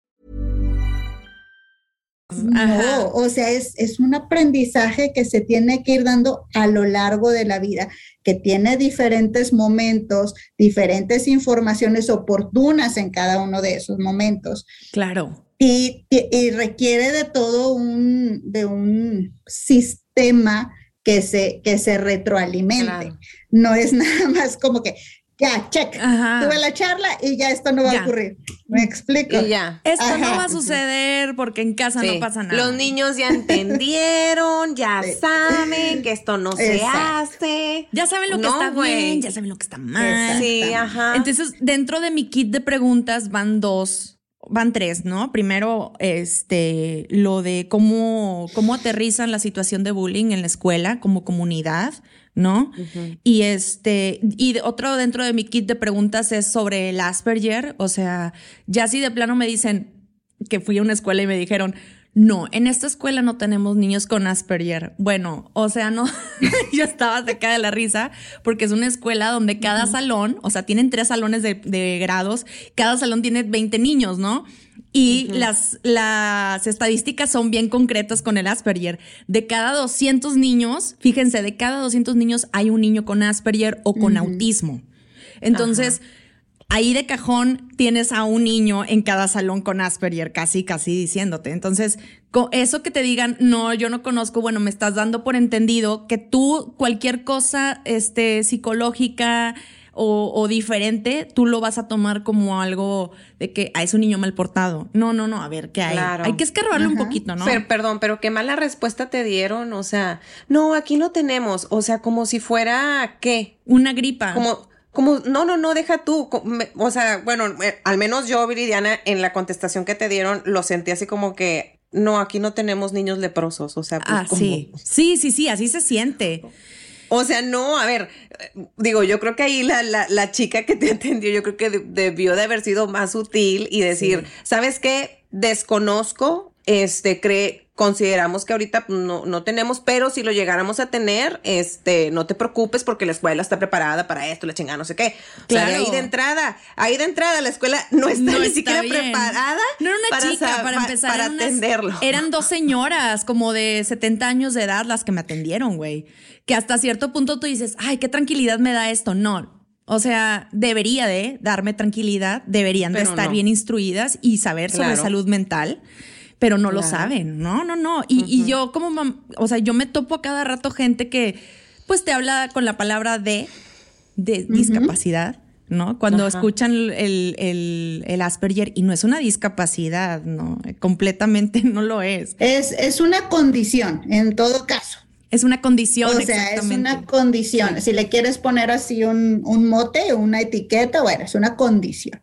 No, o sea, es, es un aprendizaje que se tiene que ir dando a lo largo de la vida, que tiene diferentes momentos, diferentes informaciones oportunas en cada uno de esos momentos. Claro. Y, y- y requiere de todo un, de un sistema que se, que se retroalimente. Claro. No es nada más como que, ya, check, Ajá. tuve la charla y ya esto no va Ya. a ocurrir. ¿Me explico? Y ya. Esto no va a suceder porque en casa Sí. no pasa nada. Los niños ya entendieron, ya Sí. saben que esto no se hace. Ya saben lo que No, está güey. bien, ya saben lo que está mal. Sí, ajá. Entonces, dentro de mi kit de preguntas van dos, van tres, ¿no? Primero, este, lo de cómo, cómo aterrizan la situación de bullying en la escuela como comunidad, ¿no? Y este, y otro dentro de mi kit de preguntas es sobre el Asperger, o sea, ya si de plano me dicen que fui a una escuela y me dijeron, no, en esta escuela no tenemos niños con Asperger. Bueno, o sea, no, yo estaba seca de la risa porque es una escuela donde cada salón, o sea, tienen tres salones de, de grados, cada salón tiene 20 niños, ¿no? Y las, las estadísticas son bien concretas con el Asperger. De cada 200 niños, fíjense, de cada 200 niños hay un niño con Asperger o con autismo. Entonces, ahí de cajón tienes a un niño en cada salón con Asperger, casi, casi diciéndote. Entonces, eso que te digan, no, yo no conozco, bueno, me estás dando por entendido que tú cualquier cosa este, psicológica o, o diferente, tú lo vas a tomar como algo de que ah, es un niño mal portado. No, no, no, a ver, ¿qué hay? Claro. Hay que escarbarle un poquito, ¿no? Pero, perdón, pero qué mala respuesta te dieron. O sea, no, aquí no tenemos. O sea, como si fuera, ¿qué? Una gripa. Como, como, no, no, no, deja tú. O sea, bueno, eh, al menos yo, Viridiana, en la contestación que te dieron, lo sentí así como que, no, aquí no tenemos niños leprosos. O sea, pues, Ah, sí. Sí, sí, sí, así se siente. O sea, no, a ver, eh, digo, yo creo que ahí la, la, la chica que te atendió, yo creo que de- debió de haber sido más sutil y decir, ¿sabes qué? Desconozco, este, cree, consideramos que ahorita no, no tenemos, pero si lo llegáramos a tener, este, no te preocupes porque la escuela está preparada para esto, la chingada, no sé qué. O sea, de Claro. ahí de entrada, ahí de entrada la escuela no está No ni está siquiera bien. preparada. No era una chica, para pa- empezar. Para unas- atenderlo. Eran dos señoras, como de 70 años de edad, las que me atendieron, güey. Que hasta cierto punto tú dices, ay, qué tranquilidad me da esto. No. O sea, debería de darme tranquilidad, deberían de estar no. bien instruidas y saber sobre salud mental, pero no lo saben. No, no, no. Y, y yo como, mam- o sea, yo me topo a cada rato gente que pues te habla con la palabra de, de discapacidad, ¿no? Cuando Ajá. escuchan el, el- el Asperger y no es una discapacidad, ¿no? Completamente no lo es. Es, es una condición, en todo caso. Es una condición, O sea, es una condición. Si le quieres poner así un, un mote, una etiqueta, bueno, es una condición.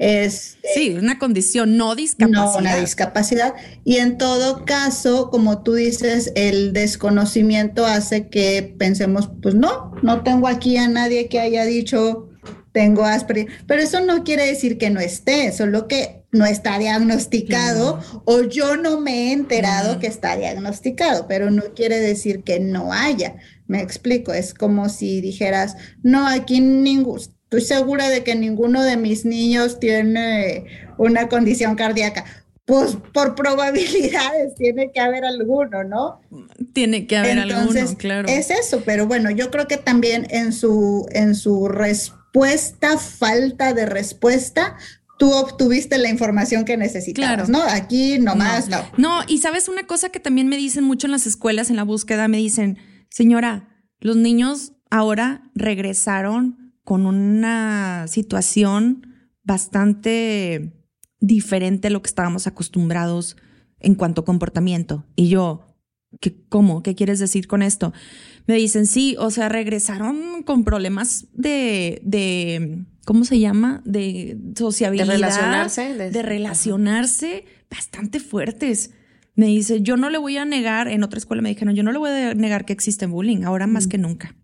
Es Sí, una condición, no discapacidad. no una discapacidad. Y en todo caso, como tú dices, el desconocimiento hace que pensemos, pues no, no tengo aquí a nadie que haya dicho tengo Asperger, pero eso no quiere decir que no esté, solo que no está diagnosticado o yo no me he enterado que está diagnosticado, pero no quiere decir que no haya. Me explico, es como si dijeras, no, aquí ningún, estoy segura de que ninguno de mis niños tiene una condición cardíaca. Pues por probabilidades tiene que haber alguno, ¿no? Tiene que haber Entonces, alguno, claro. es eso, pero bueno, yo creo que también en su, en su respuesta, falta de respuesta, tú obtuviste la información que necesitabas, Claro. ¿no? Aquí nomás no. No, y sabes una cosa que también me dicen mucho en las escuelas, en la búsqueda, me dicen, señora, los niños ahora regresaron con una situación bastante diferente a lo que estábamos acostumbrados en cuanto a comportamiento. Y yo, ¿qué, ¿cómo? ¿Qué quieres decir con esto? Me dicen, sí, o sea, regresaron con problemas de, de ¿cómo se llama? De sociabilidad. De relacionarse, de- de relacionarse bastante fuertes. Me dice, yo no le voy a negar, en otra escuela me dijeron, yo no le voy a negar que existe bullying, ahora más que nunca.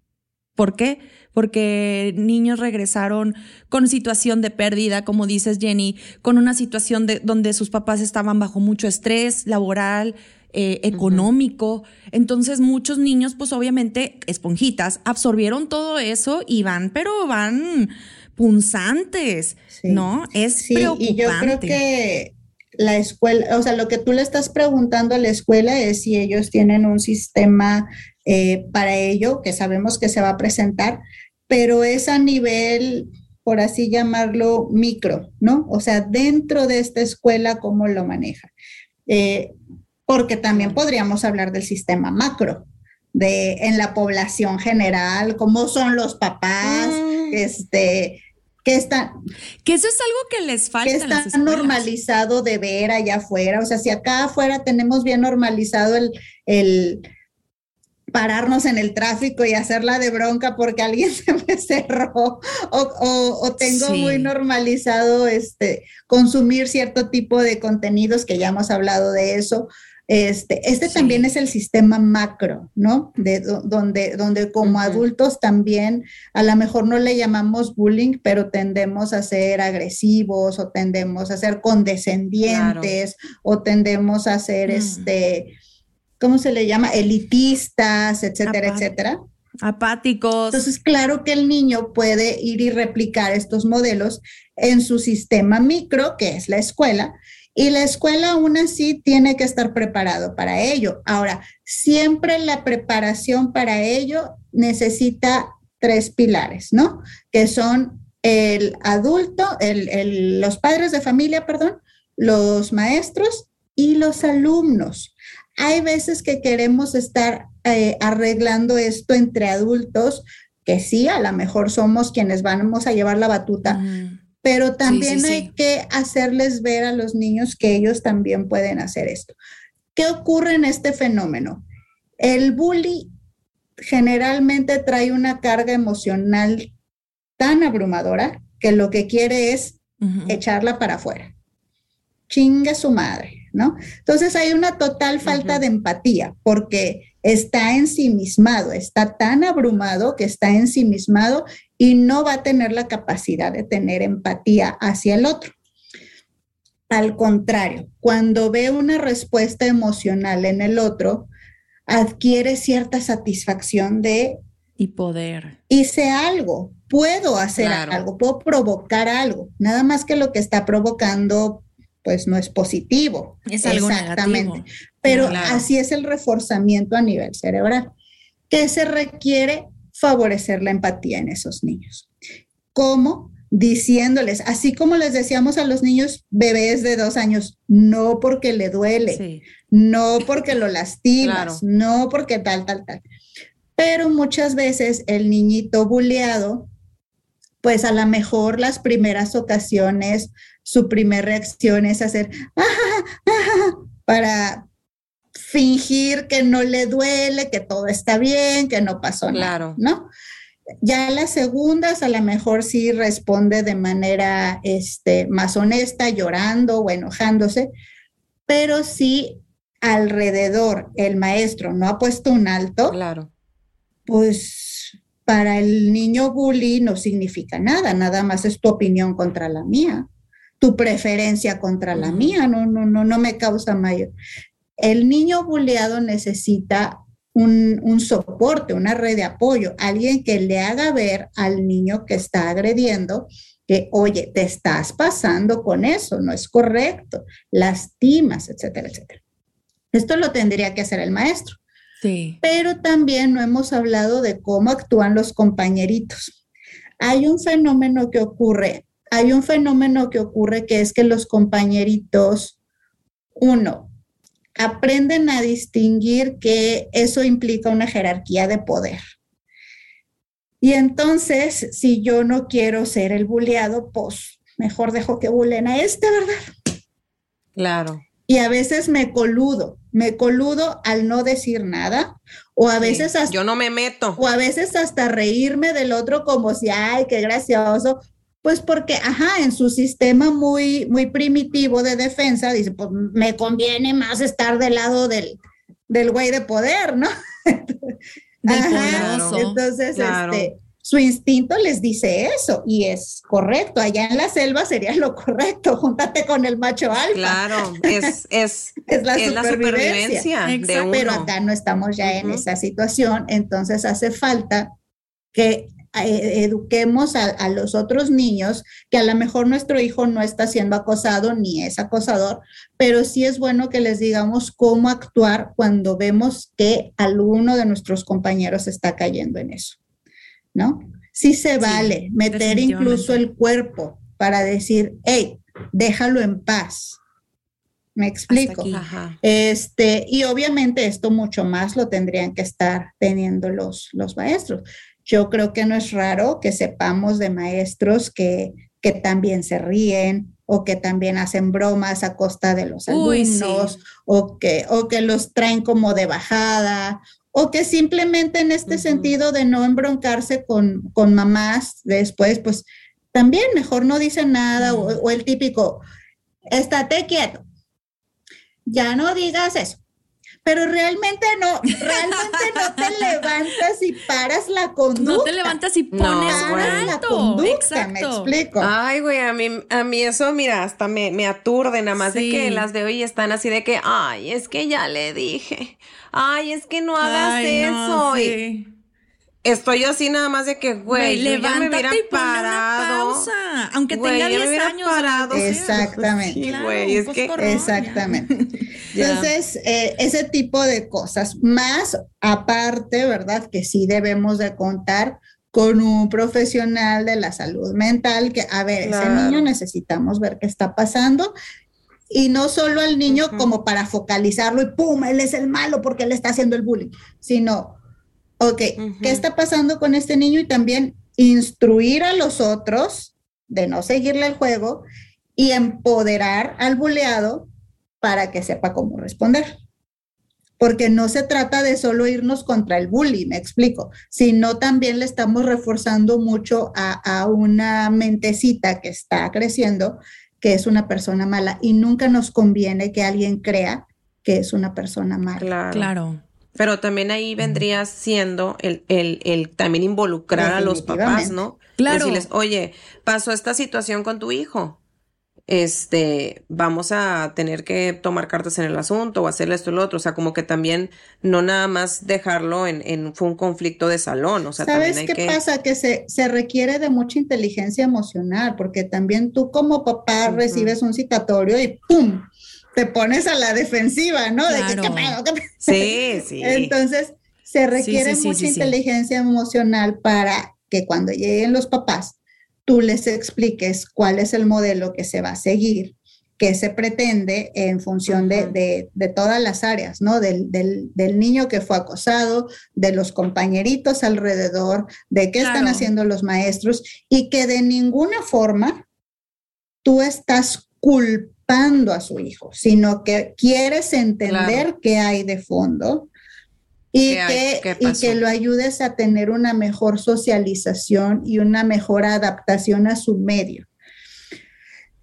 ¿Por qué? Porque niños regresaron con situación de pérdida, como dices Jenny, con una situación de donde sus papás estaban bajo mucho estrés laboral, eh, económico. Entonces muchos niños, pues obviamente, esponjitas, absorbieron todo eso y van, pero van punzantes, Sí. ¿no? Es Sí, preocupante. y yo creo que la escuela, o sea, lo que tú le estás preguntando a la escuela es si ellos tienen un sistema eh, para ello, que sabemos que se va a presentar, pero es a nivel, por así llamarlo, micro, ¿no? O sea, dentro de esta escuela, ¿cómo lo maneja? Eh, porque también podríamos hablar del sistema macro, de en la población general, cómo son los papás, Mm. este, que están, Que eso es algo que les falta. que las está normalizado de ver allá afuera. O sea, si acá afuera tenemos bien normalizado el, el pararnos en el tráfico y hacerla de bronca porque alguien se me cerró o, o- o tengo Sí. muy normalizado este consumir cierto tipo de contenidos que ya hemos hablado de eso. Este, este Sí. también es el sistema macro, ¿no? De do- donde, donde como adultos también a lo mejor no le llamamos bullying, pero tendemos a ser agresivos o tendemos a ser condescendientes o tendemos a ser, Mm. este, ¿cómo se le llama? Elitistas, etcétera, etcétera. Apáticos. Entonces, claro que el niño puede ir y replicar estos modelos en su sistema micro, que es la escuela, y la escuela aún así tiene que estar preparado para ello. Ahora, siempre la preparación para ello necesita tres pilares, ¿no? Que son el adulto, el- el- los padres de familia, perdón, los maestros y los alumnos. Hay veces que queremos estar eh, arreglando esto entre adultos, que sí, a lo mejor somos quienes vamos a llevar la batuta, Mm. pero también sí, hay sí. que hacerles ver a los niños que ellos también pueden hacer esto. ¿Qué ocurre en este fenómeno? El bully generalmente trae una carga emocional tan abrumadora que lo que quiere es echarla para afuera. Chingue su madre, ¿no? Entonces hay una total falta de empatía porque está ensimismado, está tan abrumado que está ensimismado y no va a tener la capacidad de tener empatía hacia el otro. Al contrario, cuando ve una respuesta emocional en el otro, adquiere cierta satisfacción de Y poder. hice algo, puedo hacer Claro. algo, puedo provocar algo, nada más que lo que está provocando pues no es positivo. Es algo Exactamente. negativo. Pero Claro. así es el reforzamiento a nivel cerebral, que se requiere favorecer la empatía en esos niños. ¿Cómo? Diciéndoles, así como les decíamos a los niños bebés de dos años, no porque le duele, Sí. no porque lo lastimas, Claro. no porque tal, tal, tal. Pero muchas veces el niñito buleado, pues a lo mejor las primeras ocasiones, su primera reacción es hacer para fingir que no le duele, que todo está bien, que no pasó nada, ¿no? Ya las segundas a lo mejor sí responde de manera este, más honesta, llorando o enojándose, pero si alrededor el maestro no ha puesto un alto, claro. pues para el niño bully no significa nada, nada más es tu opinión contra la mía, tu preferencia contra la mía, no, no, no, no me causa mayor. El niño bulleado necesita un, soporte, una red de apoyo, alguien que le haga ver al niño que está agrediendo que, oye, te estás pasando con eso, no es correcto, lastimas, etcétera, etcétera. Esto lo tendría que hacer el maestro. Sí. Pero también no hemos hablado de cómo actúan los compañeritos. Hay un fenómeno que ocurre, hay un fenómeno que ocurre que es que los compañeritos, uno, aprenden a distinguir que eso implica una jerarquía de poder. Y entonces, si yo no quiero ser el bulleado, pues mejor dejo que bulen a este, ¿verdad? Claro. Y a veces me coludo, me coludo al no decir nada, o a veces hasta... Yo no me meto. O a veces hasta reírme del otro como si, ay, qué gracioso, pues porque, ajá, en su sistema muy, muy primitivo de defensa, dice, pues me conviene más estar del lado del, del güey de poder, ¿no? ajá, entonces, este, su instinto les dice eso y es correcto. Allá en la selva sería lo correcto, júntate con el macho alfa. Claro, es, es, es, la, supervivencia. Pero acá no estamos ya en esa situación, entonces hace falta que eduquemos a, los otros niños, que a lo mejor nuestro hijo no está siendo acosado ni es acosador, pero sí es bueno que les digamos cómo actuar cuando vemos que alguno de nuestros compañeros está cayendo en eso, ¿no? Sí se vale meter incluso el cuerpo para decir, hey, déjalo en paz. Me explico. Este, y obviamente esto mucho más lo tendrían que estar teniendo los, los maestros. Yo creo que no es raro que sepamos de maestros que, que también se ríen o que también hacen bromas a costa de los alumnos o, que, o que los traen como de bajada o que simplemente en este sentido de no embroncarse con, con mamás después, pues también mejor no dicen nada o, o, el típico, estate quieto, ya no digas eso pero realmente no, realmente no te levantas y paras la conducta. No te levantas y pones la conducta, me explico. Ay, güey, a mí, a mí eso, mira, hasta me, me aturde, nada más de que las de hoy están así de que, ay, es que ya le dije, ay, es que no hagas eso. sí estoy así nada más de que, güey, levántate me y parado. pausa, aunque tenga 10 años. Parado, exactamente. güey, es que exactamente. Entonces, eh, ese tipo de cosas, más aparte, ¿verdad? Que sí debemos de contar con un profesional de la salud mental que, a ver, ese niño necesitamos ver qué está pasando y no solo al niño como para focalizarlo y pum, él es el malo porque él está haciendo el bullying, sino ok, ¿qué está pasando con este niño? Y también instruir a los otros de no seguirle el juego y empoderar al buleado para que sepa cómo responder. Porque no se trata de solo irnos contra el bully, me explico, sino también le estamos reforzando mucho a, una mentecita que está creciendo, que es una persona mala, y nunca nos conviene que alguien crea que es una persona mala. claro. Pero también ahí vendría siendo el, el, el también involucrar a los papás, ¿no? Claro. Decirles, oye, pasó esta situación con tu hijo. Este, vamos a tener que tomar cartas en el asunto o hacerle esto y lo otro. O sea, como que también no nada más dejarlo en, en fue un conflicto de salón. O sea, ¿sabes qué pasa? Que se, se requiere de mucha inteligencia emocional, porque también tú como papá recibes un citatorio y ¡pum! Te pones a la defensiva, ¿no? De que, ¿qué Sí, sí. Entonces, se requiere mucha inteligencia emocional para que cuando lleguen los papás, tú les expliques cuál es el modelo que se va a seguir qué se pretende en función de, de, de todas las áreas, ¿no? Del, del, del, niño que fue acosado, de los compañeritos alrededor, de qué claro. están haciendo los maestros y que de ninguna forma tú estás culpando a su hijo, sino que quieres entender claro. qué hay de fondo y que, y que lo ayudes a tener una mejor socialización y una mejor adaptación a su medio.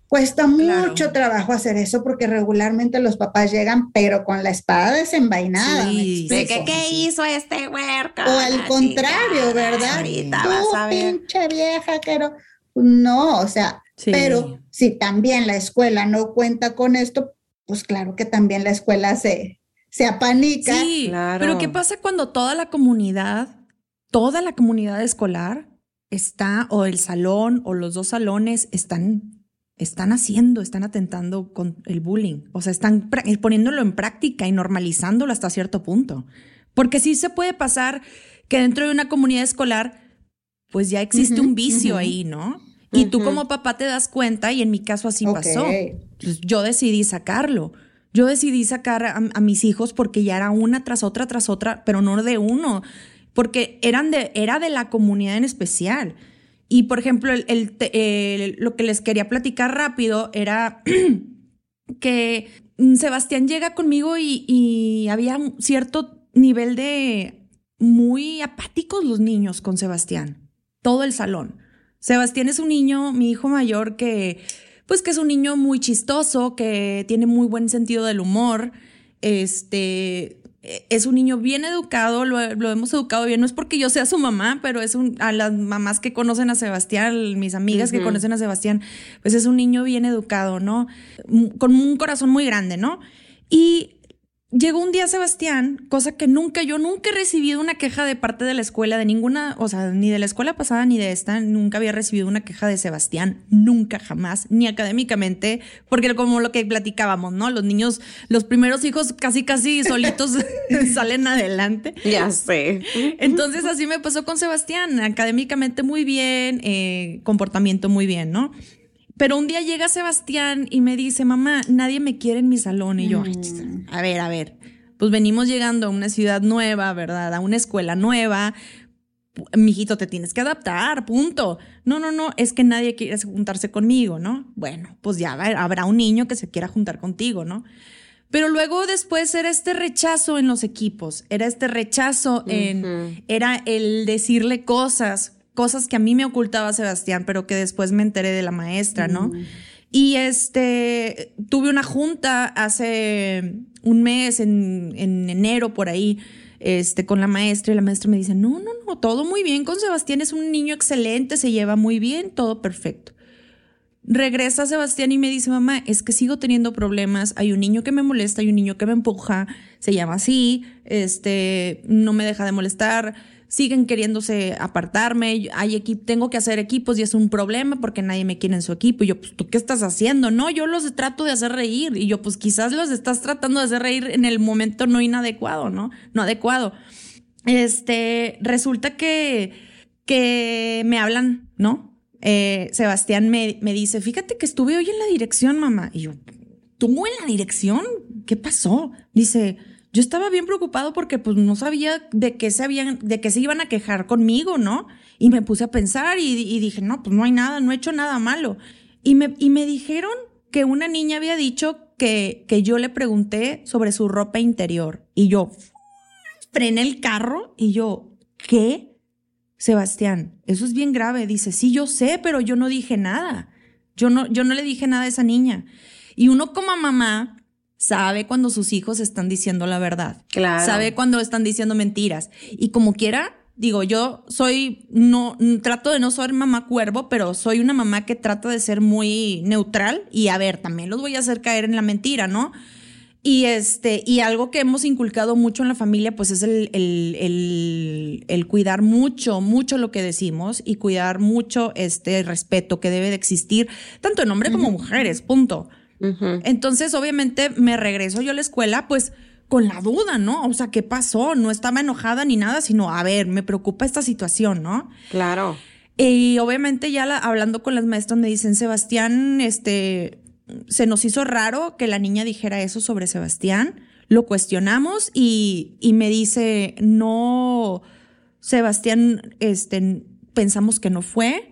Cuesta claro. mucho trabajo hacer eso porque regularmente los papás llegan, pero con la espada desenvainada. Sí, ¿De qué, qué hizo este huerco? O al contrario, chica, ¿verdad? Ahorita Tú, vas a ver. pinche vieja, no. No, o sea, sí. pero si también la escuela no cuenta con esto, pues claro que también la escuela se, se apanica. Sí, claro. pero ¿qué pasa cuando toda la comunidad, toda la comunidad escolar está, o el salón, o los dos salones están están haciendo, están atentando con el bullying, o sea, están poniéndolo en práctica y normalizándolo hasta cierto punto. Porque sí se puede pasar que dentro de una comunidad escolar, pues ya existe uh -huh, un vicio uh -huh. ahí, ¿no? Y uh -huh. tú como papá te das cuenta, y en mi caso así okay. pasó. Pues yo decidí sacarlo. Yo decidí sacar a, a, mis hijos porque ya era una tras otra tras otra, pero no de uno, porque eran de, era de la comunidad en especial. Y por ejemplo, el, el, el, lo que les quería platicar rápido era que Sebastián llega conmigo y, y, había cierto nivel de muy apáticos los niños con Sebastián, todo el salón. Sebastián es un niño, mi hijo mayor, que pues que es un niño muy chistoso, que tiene muy buen sentido del humor, este, es un niño bien educado, lo, lo, hemos educado bien. No es porque yo sea su mamá, pero es un, a las mamás que conocen a Sebastián, mis amigas uh -huh. que conocen a Sebastián, pues es un niño bien educado, ¿no? Con un corazón muy grande, ¿no? Y llegó un día Sebastián, cosa que nunca, yo nunca he recibido una queja de parte de la escuela, de ninguna, o sea, ni de la escuela pasada ni de esta, nunca había recibido una queja de Sebastián, nunca, jamás, ni académicamente, porque como lo que platicábamos, ¿no? Los niños, los primeros hijos casi, casi solitos salen adelante. Ya sé. Entonces así me pasó con Sebastián, académicamente muy bien, eh, comportamiento muy bien, ¿no? Pero un día llega Sebastián y me dice, mamá, nadie me quiere en mi salón. Y yo, mm. a ver, a ver, pues venimos llegando a una ciudad nueva, ¿verdad? A una escuela nueva. Mijito, te tienes que adaptar, punto. No, no, no, es que nadie quiere juntarse conmigo, ¿no? Bueno, pues ya habrá un niño que se quiera juntar contigo, ¿no? Pero luego después era este rechazo en los equipos, era este rechazo en, uh -huh. era el decirle cosas, cosas que a mí me ocultaba Sebastián, pero que después me enteré de la maestra, ¿no? Mm. Y este, tuve una junta hace un mes, en, en, enero, por ahí, este, con la maestra, y la maestra me dice, no, no, no, todo muy bien con Sebastián, es un niño excelente, se lleva muy bien, todo perfecto. Regresa Sebastián y me dice, mamá, es que sigo teniendo problemas, hay un niño que me molesta, hay un niño que me empuja, se llama así, este, no me deja de molestar, siguen queriéndose apartarme, hay equipo, tengo que hacer equipos y es un problema porque nadie me quiere en su equipo. Y yo, pues, ¿tú qué estás haciendo? No, yo los trato de hacer reír. Y yo, pues, quizás los estás tratando de hacer reír en el momento no inadecuado, ¿no? No adecuado. Este, resulta que, que me hablan, ¿no? Eh, Sebastián me, me dice, fíjate que estuve hoy en la dirección, mamá. Y yo, ¿tú en la dirección? ¿Qué pasó? Dice, yo estaba bien preocupado porque pues no sabía de qué se habían, de qué se iban a quejar conmigo, ¿no? Y me puse a pensar y, dije, no, pues no hay nada, no he hecho nada malo. Y me, y me dijeron que una niña había dicho que, que yo le pregunté sobre su ropa interior. Y yo frené el carro y yo, ¿qué? Sebastián, eso es bien grave. Dice, sí, yo sé, pero yo no dije nada. Yo no, yo no le dije nada a esa niña. Y uno como mamá, sabe cuando sus hijos están diciendo la verdad. Claro. Sabe cuando están diciendo mentiras. Y como quiera, digo, yo soy, no, trato de no ser mamá cuervo, pero soy una mamá que trata de ser muy neutral y a ver, también los voy a hacer caer en la mentira, ¿no? Y este, y algo que hemos inculcado mucho en la familia, pues es el, el, el, el cuidar mucho, mucho lo que decimos y cuidar mucho este respeto que debe de existir, tanto en hombres -huh. como mujeres, punto. Uh -huh. Entonces, obviamente, me regreso yo a la escuela, pues con la duda, ¿no? O sea, ¿qué pasó? No estaba enojada ni nada, sino, a ver, me preocupa esta situación, ¿no? Claro. Y obviamente ya la, hablando con las maestras me dicen, Sebastián, este, se nos hizo raro que la niña dijera eso sobre Sebastián. Lo cuestionamos y, y me dice, no, Sebastián, este, pensamos que no fue,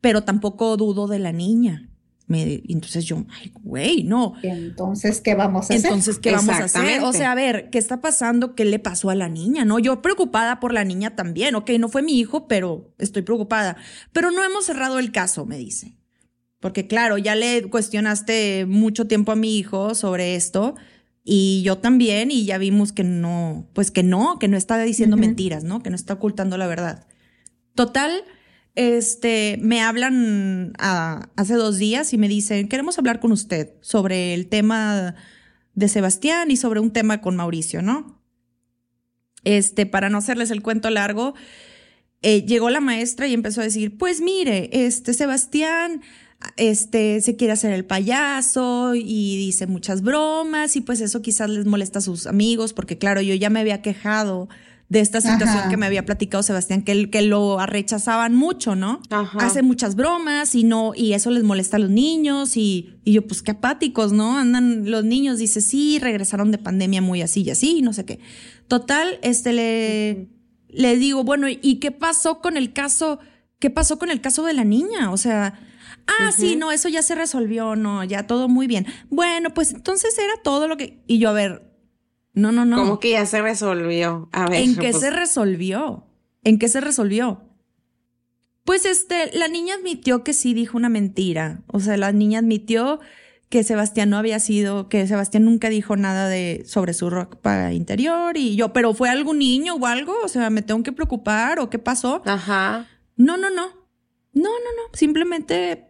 pero tampoco dudo de la niña. Me, entonces yo, ay, güey, no. Entonces, ¿qué vamos a hacer? Entonces, ¿qué vamos a hacer? O sea, a ver, ¿qué está pasando? ¿Qué le pasó a la niña? No, yo preocupada por la niña también. Ok, no fue mi hijo, pero estoy preocupada. Pero no hemos cerrado el caso, me dice. Porque claro, ya le cuestionaste mucho tiempo a mi hijo sobre esto y yo también y ya vimos que no, pues que no, que no está diciendo mentiras, ¿no? Que no está ocultando la verdad. Total, este, me hablan hace dos días y me dicen, queremos hablar con usted sobre el tema de Sebastián y sobre un tema con Mauricio, ¿no? Este, para no hacerles el cuento largo, eh, llegó la maestra y empezó a decir, pues mire, este, Sebastián este, se quiere hacer el payaso y dice muchas bromas y pues eso quizás les molesta a sus amigos porque claro, yo ya me había quejado de esta situación que me había platicado Sebastián, que, que lo rechazaban mucho, ¿no? Hace muchas bromas y no, y eso les molesta a los niños y, y yo, pues qué apáticos, ¿no? Andan los niños, dice, sí, regresaron de pandemia muy así y así, no sé qué. Total, este le, le digo, bueno, ¿y qué pasó con el caso? ¿Qué pasó con el caso de la niña? O sea, Ah, sí, no, eso ya se resolvió, no, ya todo muy bien. Bueno, pues entonces era todo lo que. Y yo, a ver, no, no, no. ¿Cómo que ya se resolvió? A ver. ¿En qué pues se resolvió? ¿En qué se resolvió? Pues este, la niña admitió que sí dijo una mentira. O sea, la niña admitió que Sebastián no había sido, que Sebastián nunca dijo nada de sobre su ropa interior y yo, pero fue algún niño o algo, o sea, me tengo que preocupar o qué pasó. Ajá. No, no, no. No, no, no. Simplemente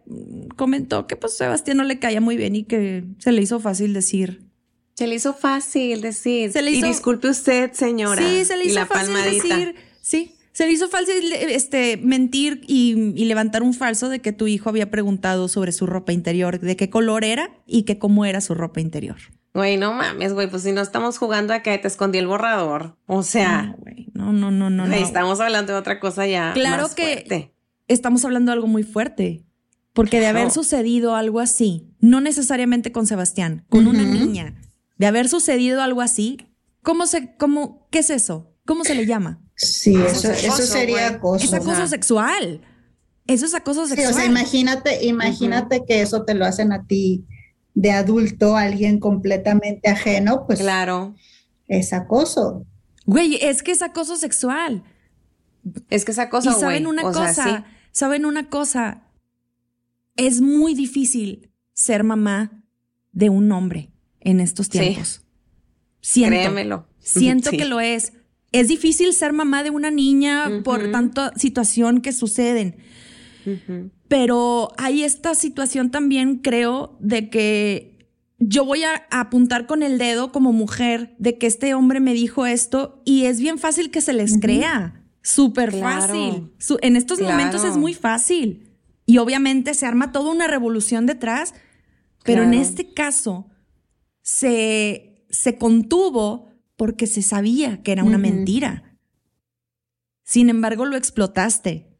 comentó que pues Sebastián no le caía muy bien y que se le hizo fácil decir. Se le hizo fácil decir. Se le hizo... Y disculpe usted, señora. Sí, se le hizo fácil decir. Sí. Se le hizo fácil este, mentir y, levantar un falso de que tu hijo había preguntado sobre su ropa interior, de qué color era y que cómo era su ropa interior. Güey, no mames, güey, pues si no estamos jugando a que te escondí el borrador. O sea. No, no, no, no, no. Estamos hablando de otra cosa ya. Claro que estamos hablando de algo muy fuerte. Porque de haber sucedido algo así, no necesariamente con Sebastián, con una niña, de haber sucedido algo así, ¿cómo se, cómo, qué es eso? ¿Cómo se le llama? Sí, eso, eso sería acoso. Es acoso sexual. Eso es acoso sexual. o sea, imagínate, imagínate que eso te lo hacen a ti de adulto, alguien completamente ajeno, pues. Claro. Es acoso. Güey, es que es acoso sexual. Es que esa cosa, Y saben una cosa, saben una cosa, es muy difícil ser mamá de un hombre en estos tiempos. Sí. Siento, Créemelo. Siento que lo es. Es difícil ser mamá de una niña por tanta situación que suceden. Pero hay esta situación también, creo, de que yo voy a apuntar con el dedo como mujer de que este hombre me dijo esto y es bien fácil que se les crea. Súper fácil. en estos momentos es muy fácil. Y obviamente se arma toda una revolución detrás, pero en este caso se, se contuvo porque se sabía que era una mentira. Sin embargo, lo explotaste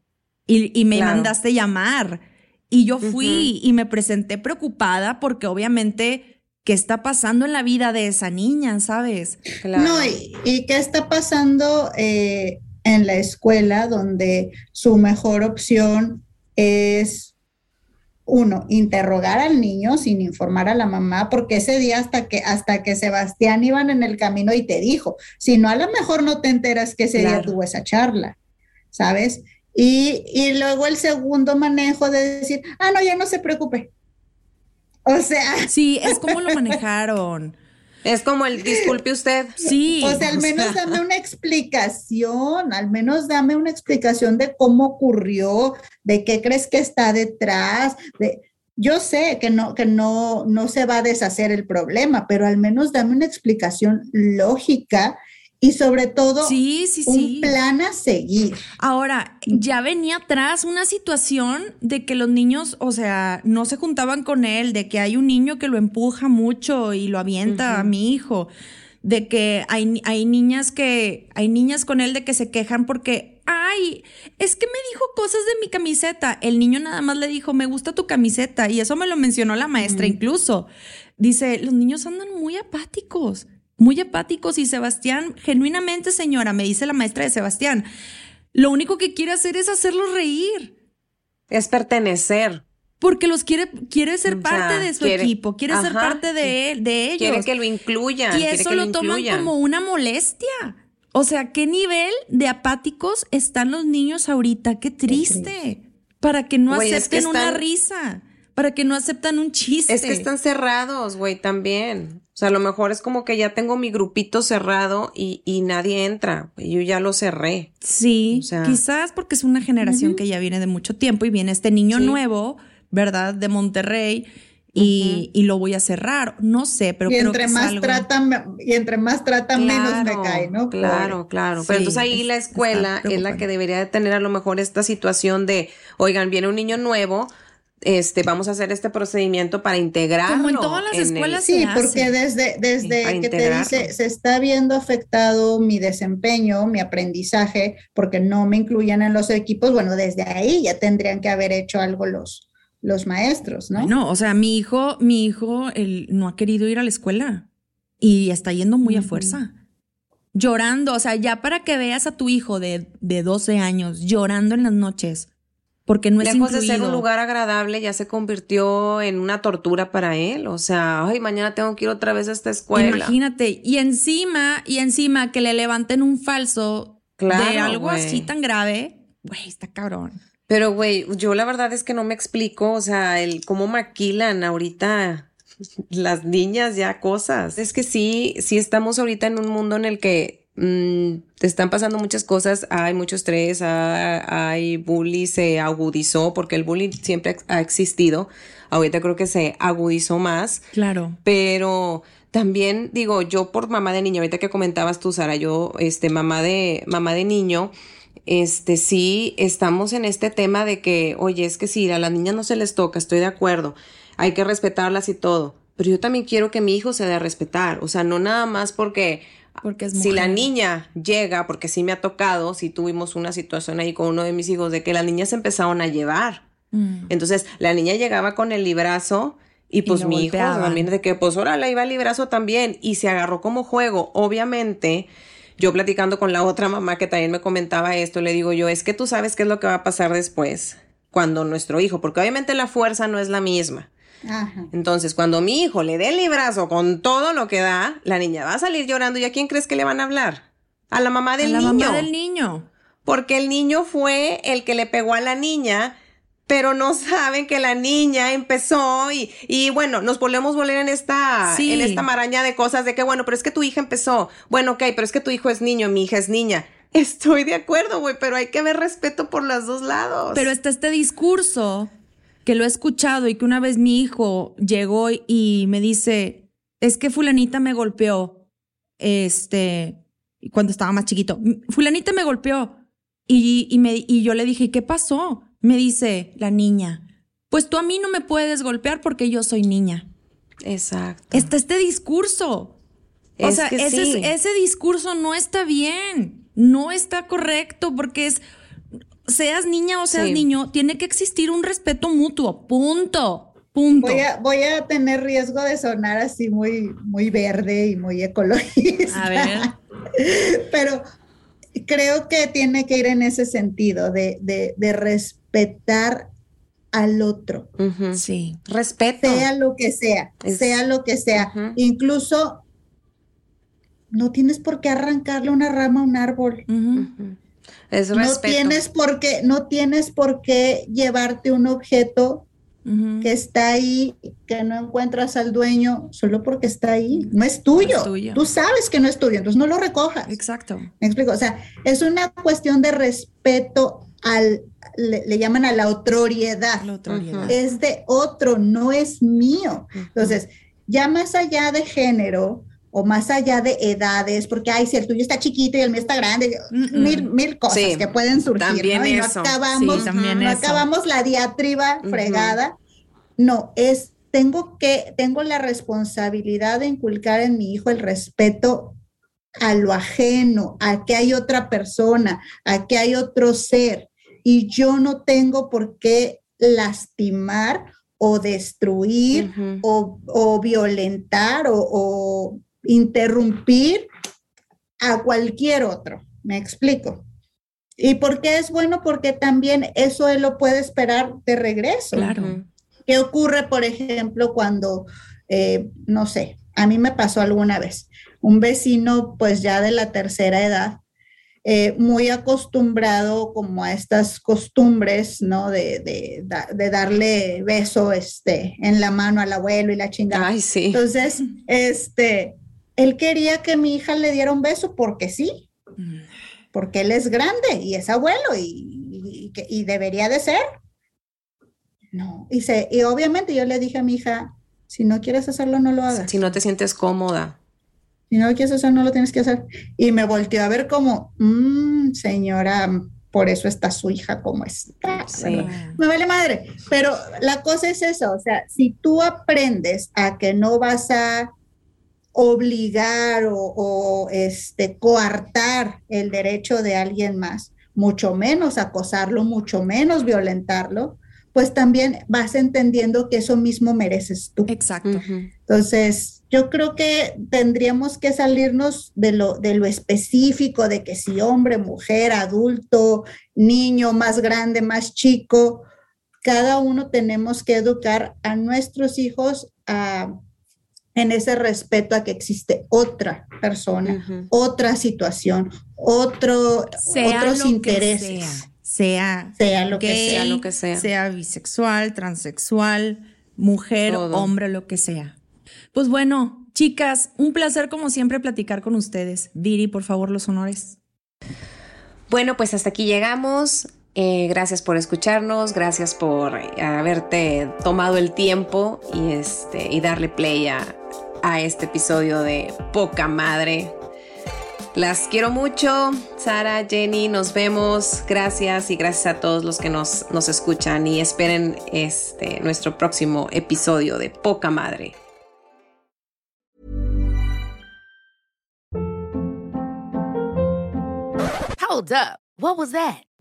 y, me mandaste llamar. Y yo fui y me presenté preocupada porque obviamente, ¿qué está pasando en la vida de esa niña, sabes? No, y, qué está pasando eh, en la escuela donde su mejor opción es uno, interrogar al niño sin informar a la mamá, porque ese día hasta que, hasta que Sebastián iban en el camino y te dijo, si no, a lo mejor no te enteras que ese día tuvo esa charla, ¿sabes? Y, y, luego el segundo manejo de decir, ah, no, ya no se preocupe. O sea. Sí, es como lo manejaron. Es como el disculpe usted. Sí. O sea, al menos dame una explicación, al menos dame una explicación de cómo ocurrió, de qué crees que está detrás, de yo sé que no que no no se va a deshacer el problema, pero al menos dame una explicación lógica y sobre todo sí, sí, un plan a seguir. Ahora, ya venía atrás una situación de que los niños, o sea, no se juntaban con él, de que hay un niño que lo empuja mucho y lo avienta a mi hijo, de que hay, hay niñas que, hay niñas con él de que se quejan porque que, ay, es que me dijo cosas de mi camiseta. El niño nada más le dijo, me gusta tu camiseta. Y eso me lo mencionó la maestra incluso. Dice, los niños andan muy apáticos, muy apáticos. Y Sebastián, genuinamente, señora, me dice la maestra de Sebastián, lo único que quiere hacer es hacerlos reír. Es pertenecer. Porque los quiere, quiere ser O parte de su quiere- equipo, quiere ser parte de, él, de ellos. Quiere que lo incluyan. Y eso que lo toman como una molestia. O sea, ¿qué nivel de apáticos están los niños ahorita? Qué triste. Para que no Güey, es que acepten una risa. Para que no aceptan un chiste. Es que están cerrados, güey, también. O sea, a lo mejor es como que ya tengo mi grupito cerrado y, y nadie entra. Yo ya lo cerré. Sí, O sea- quizás porque es una generación que ya viene de mucho tiempo y viene este niño Sí. nuevo, ¿verdad? De Monterrey y, y lo voy a cerrar. No sé, pero y creo entre que más algo- tratan, y entre más tratan, menos me cae, ¿no? Claro, claro. Pero entonces ahí es- la escuela es la que debería de tener a lo mejor esta situación de, oigan, viene un niño nuevo, este, vamos a hacer este procedimiento para integrarlo. Como en todas las en el- escuelas Sí, se hace. porque desde, desde que te dice, se está viendo afectado mi desempeño, mi aprendizaje, porque no me incluyen en los equipos, bueno, desde ahí ya tendrían que haber hecho algo los, los maestros, ¿no? No, o sea, mi hijo, mi hijo, él no ha querido ir a la escuela y está yendo muy a fuerza. Llorando, o sea, ya para que veas a tu hijo de, de 12 años llorando en las noches, porque no es Lejos de ser un lugar agradable, ya se convirtió en una tortura para él. O sea, ay, mañana tengo que ir otra vez a esta escuela. Imagínate, y encima, y encima que le levanten un falso de algo así tan grave, güey, está cabrón. Pero, güey, yo la verdad es que no me explico, o sea, el cómo maquilan ahorita las niñas ya cosas. Es que sí, sí estamos ahorita en un mundo en el que mm, te están pasando muchas cosas, hay mucho estrés, hay, hay bullying, se agudizó, porque el bullying siempre ha existido, ahorita creo que se agudizó más. Claro. Pero también digo, yo por mamá de niño, ahorita que comentabas tú, Sara, yo, este, mamá de, mamá de niño, este, sí, estamos en este tema de que, oye, es que si a las niñas no se les toca, estoy de acuerdo, hay que respetarlas y todo, pero yo también quiero que mi hijo se dé a respetar, o sea, no nada más porque Porque es si la niña llega, porque sí me ha tocado, si tuvimos una situación ahí con uno de mis hijos, de que las niñas se empezaron a llevar. Mm. Entonces, la niña llegaba con el librazo y pues mi hijo golpeaban. también de que pues ahora le iba el librazo también y se agarró como juego. Obviamente, yo platicando con la otra mamá que también me comentaba esto, le digo yo, es que tú sabes qué es lo que va a pasar después cuando nuestro hijo, porque obviamente la fuerza no es la misma. Ajá. Entonces, cuando mi hijo le dé el librazo con todo lo que da, la niña va a salir llorando y a quién crees que le van a hablar? A la mamá del a la niño mamá del niño. porque el niño fue el que le pegó a la niña, pero no saben que la niña empezó y, y bueno, nos volvemos a volver en esta, Sí. en esta maraña de cosas de que, bueno, pero es que tu hija empezó, bueno, ok, pero es que tu hijo es niño, mi hija es niña. Estoy de acuerdo, güey, pero hay que ver respeto por los dos lados. Pero está este discurso que lo he escuchado y que una vez mi hijo llegó y me dice, es que fulanita me golpeó, este, cuando estaba más chiquito, fulanita me golpeó. Y, y, me, y yo le dije, ¿qué pasó? Me dice la niña, pues tú a mí no me puedes golpear porque yo soy niña. Exacto. Está este discurso. O sea, ese, sí. ese discurso no está bien, no está correcto porque es, seas niña o seas Sí. niño, tiene que existir un respeto mutuo, punto, punto. Voy a, voy a tener riesgo de sonar así muy, muy verde y muy ecologista. A ver. Pero creo que tiene que ir en ese sentido, de, de- de respetar al otro. Sí. Respeto. sea lo que sea, Es- sea lo que sea. Incluso no tienes por qué arrancarle una rama a un árbol. Ujú. Es No tienes por qué, no tienes por qué llevarte un objeto que está ahí, que no encuentras al dueño solo porque está ahí. No es tuyo. es tuyo. Tú sabes que no es tuyo, entonces no lo recojas. Exacto. Me explico. O sea, es una cuestión de respeto al, le, le llaman a la autoriedad. La. Es de otro, no es mío. Entonces, ya más allá de género o más allá de edades, porque, ay, si el tuyo está chiquito y el mío está grande, mil, mil cosas Sí, que pueden surgir, también ¿no? Y no eso. acabamos, Sí, también no eso. acabamos la diatriba fregada. No, es, tengo que, tengo la responsabilidad de inculcar en mi hijo el respeto a lo ajeno, a que hay otra persona, a que hay otro ser. Y yo no tengo por qué lastimar o destruir o, violentar o, interrumpir a cualquier otro. ¿Me explico? ¿Y por qué es bueno? Porque también eso él lo puede esperar de regreso. Claro. ¿Qué ocurre, por ejemplo, cuando, eh, no sé, a mí me pasó alguna vez, un vecino pues ya de la tercera edad, eh, muy acostumbrado como a estas costumbres, ¿no? De, de, darle beso este, en la mano al abuelo y la chingada. Ay, sí. Entonces, este, él quería que mi hija le diera un beso porque sí, mm. porque él es grande y es abuelo y, y, y debería de ser. No, y, se, y obviamente yo le dije a mi hija, si no quieres hacerlo, no lo hagas. Si no te sientes cómoda. Si no lo quieres hacer, no lo tienes que hacer. Y me volteó a ver como, mmm, señora, por eso está su hija como está. Me vale madre. Pero la cosa es eso, o sea, si tú aprendes a que no vas a obligar o, o este, coartar el derecho de alguien más, mucho menos acosarlo, mucho menos violentarlo, pues también vas entendiendo que eso mismo mereces tú. Exacto. Entonces, yo creo que tendríamos que salirnos de lo, de lo específico, de que si hombre, mujer, adulto, niño, más grande, más chico, cada uno tenemos que educar a nuestros hijos en ese respeto a que existe otra persona, otra situación, otro, otros intereses sea, sea lo que sea, lo que sea, sea bisexual, transexual, mujer, hombre, lo que sea. Pues bueno, chicas, un placer como siempre platicar con ustedes. Viri, por favor, los honores. Bueno, pues hasta aquí llegamos. Eh, gracias por escucharnos, gracias por haberte tomado el tiempo y, este, y darle play a, a este episodio de Poca Madre. Las quiero mucho, Sara, Jenny, nos vemos. Gracias y gracias a todos los que nos, nos escuchan y esperen este nuestro próximo episodio de Poca Madre. Hold up. What was that?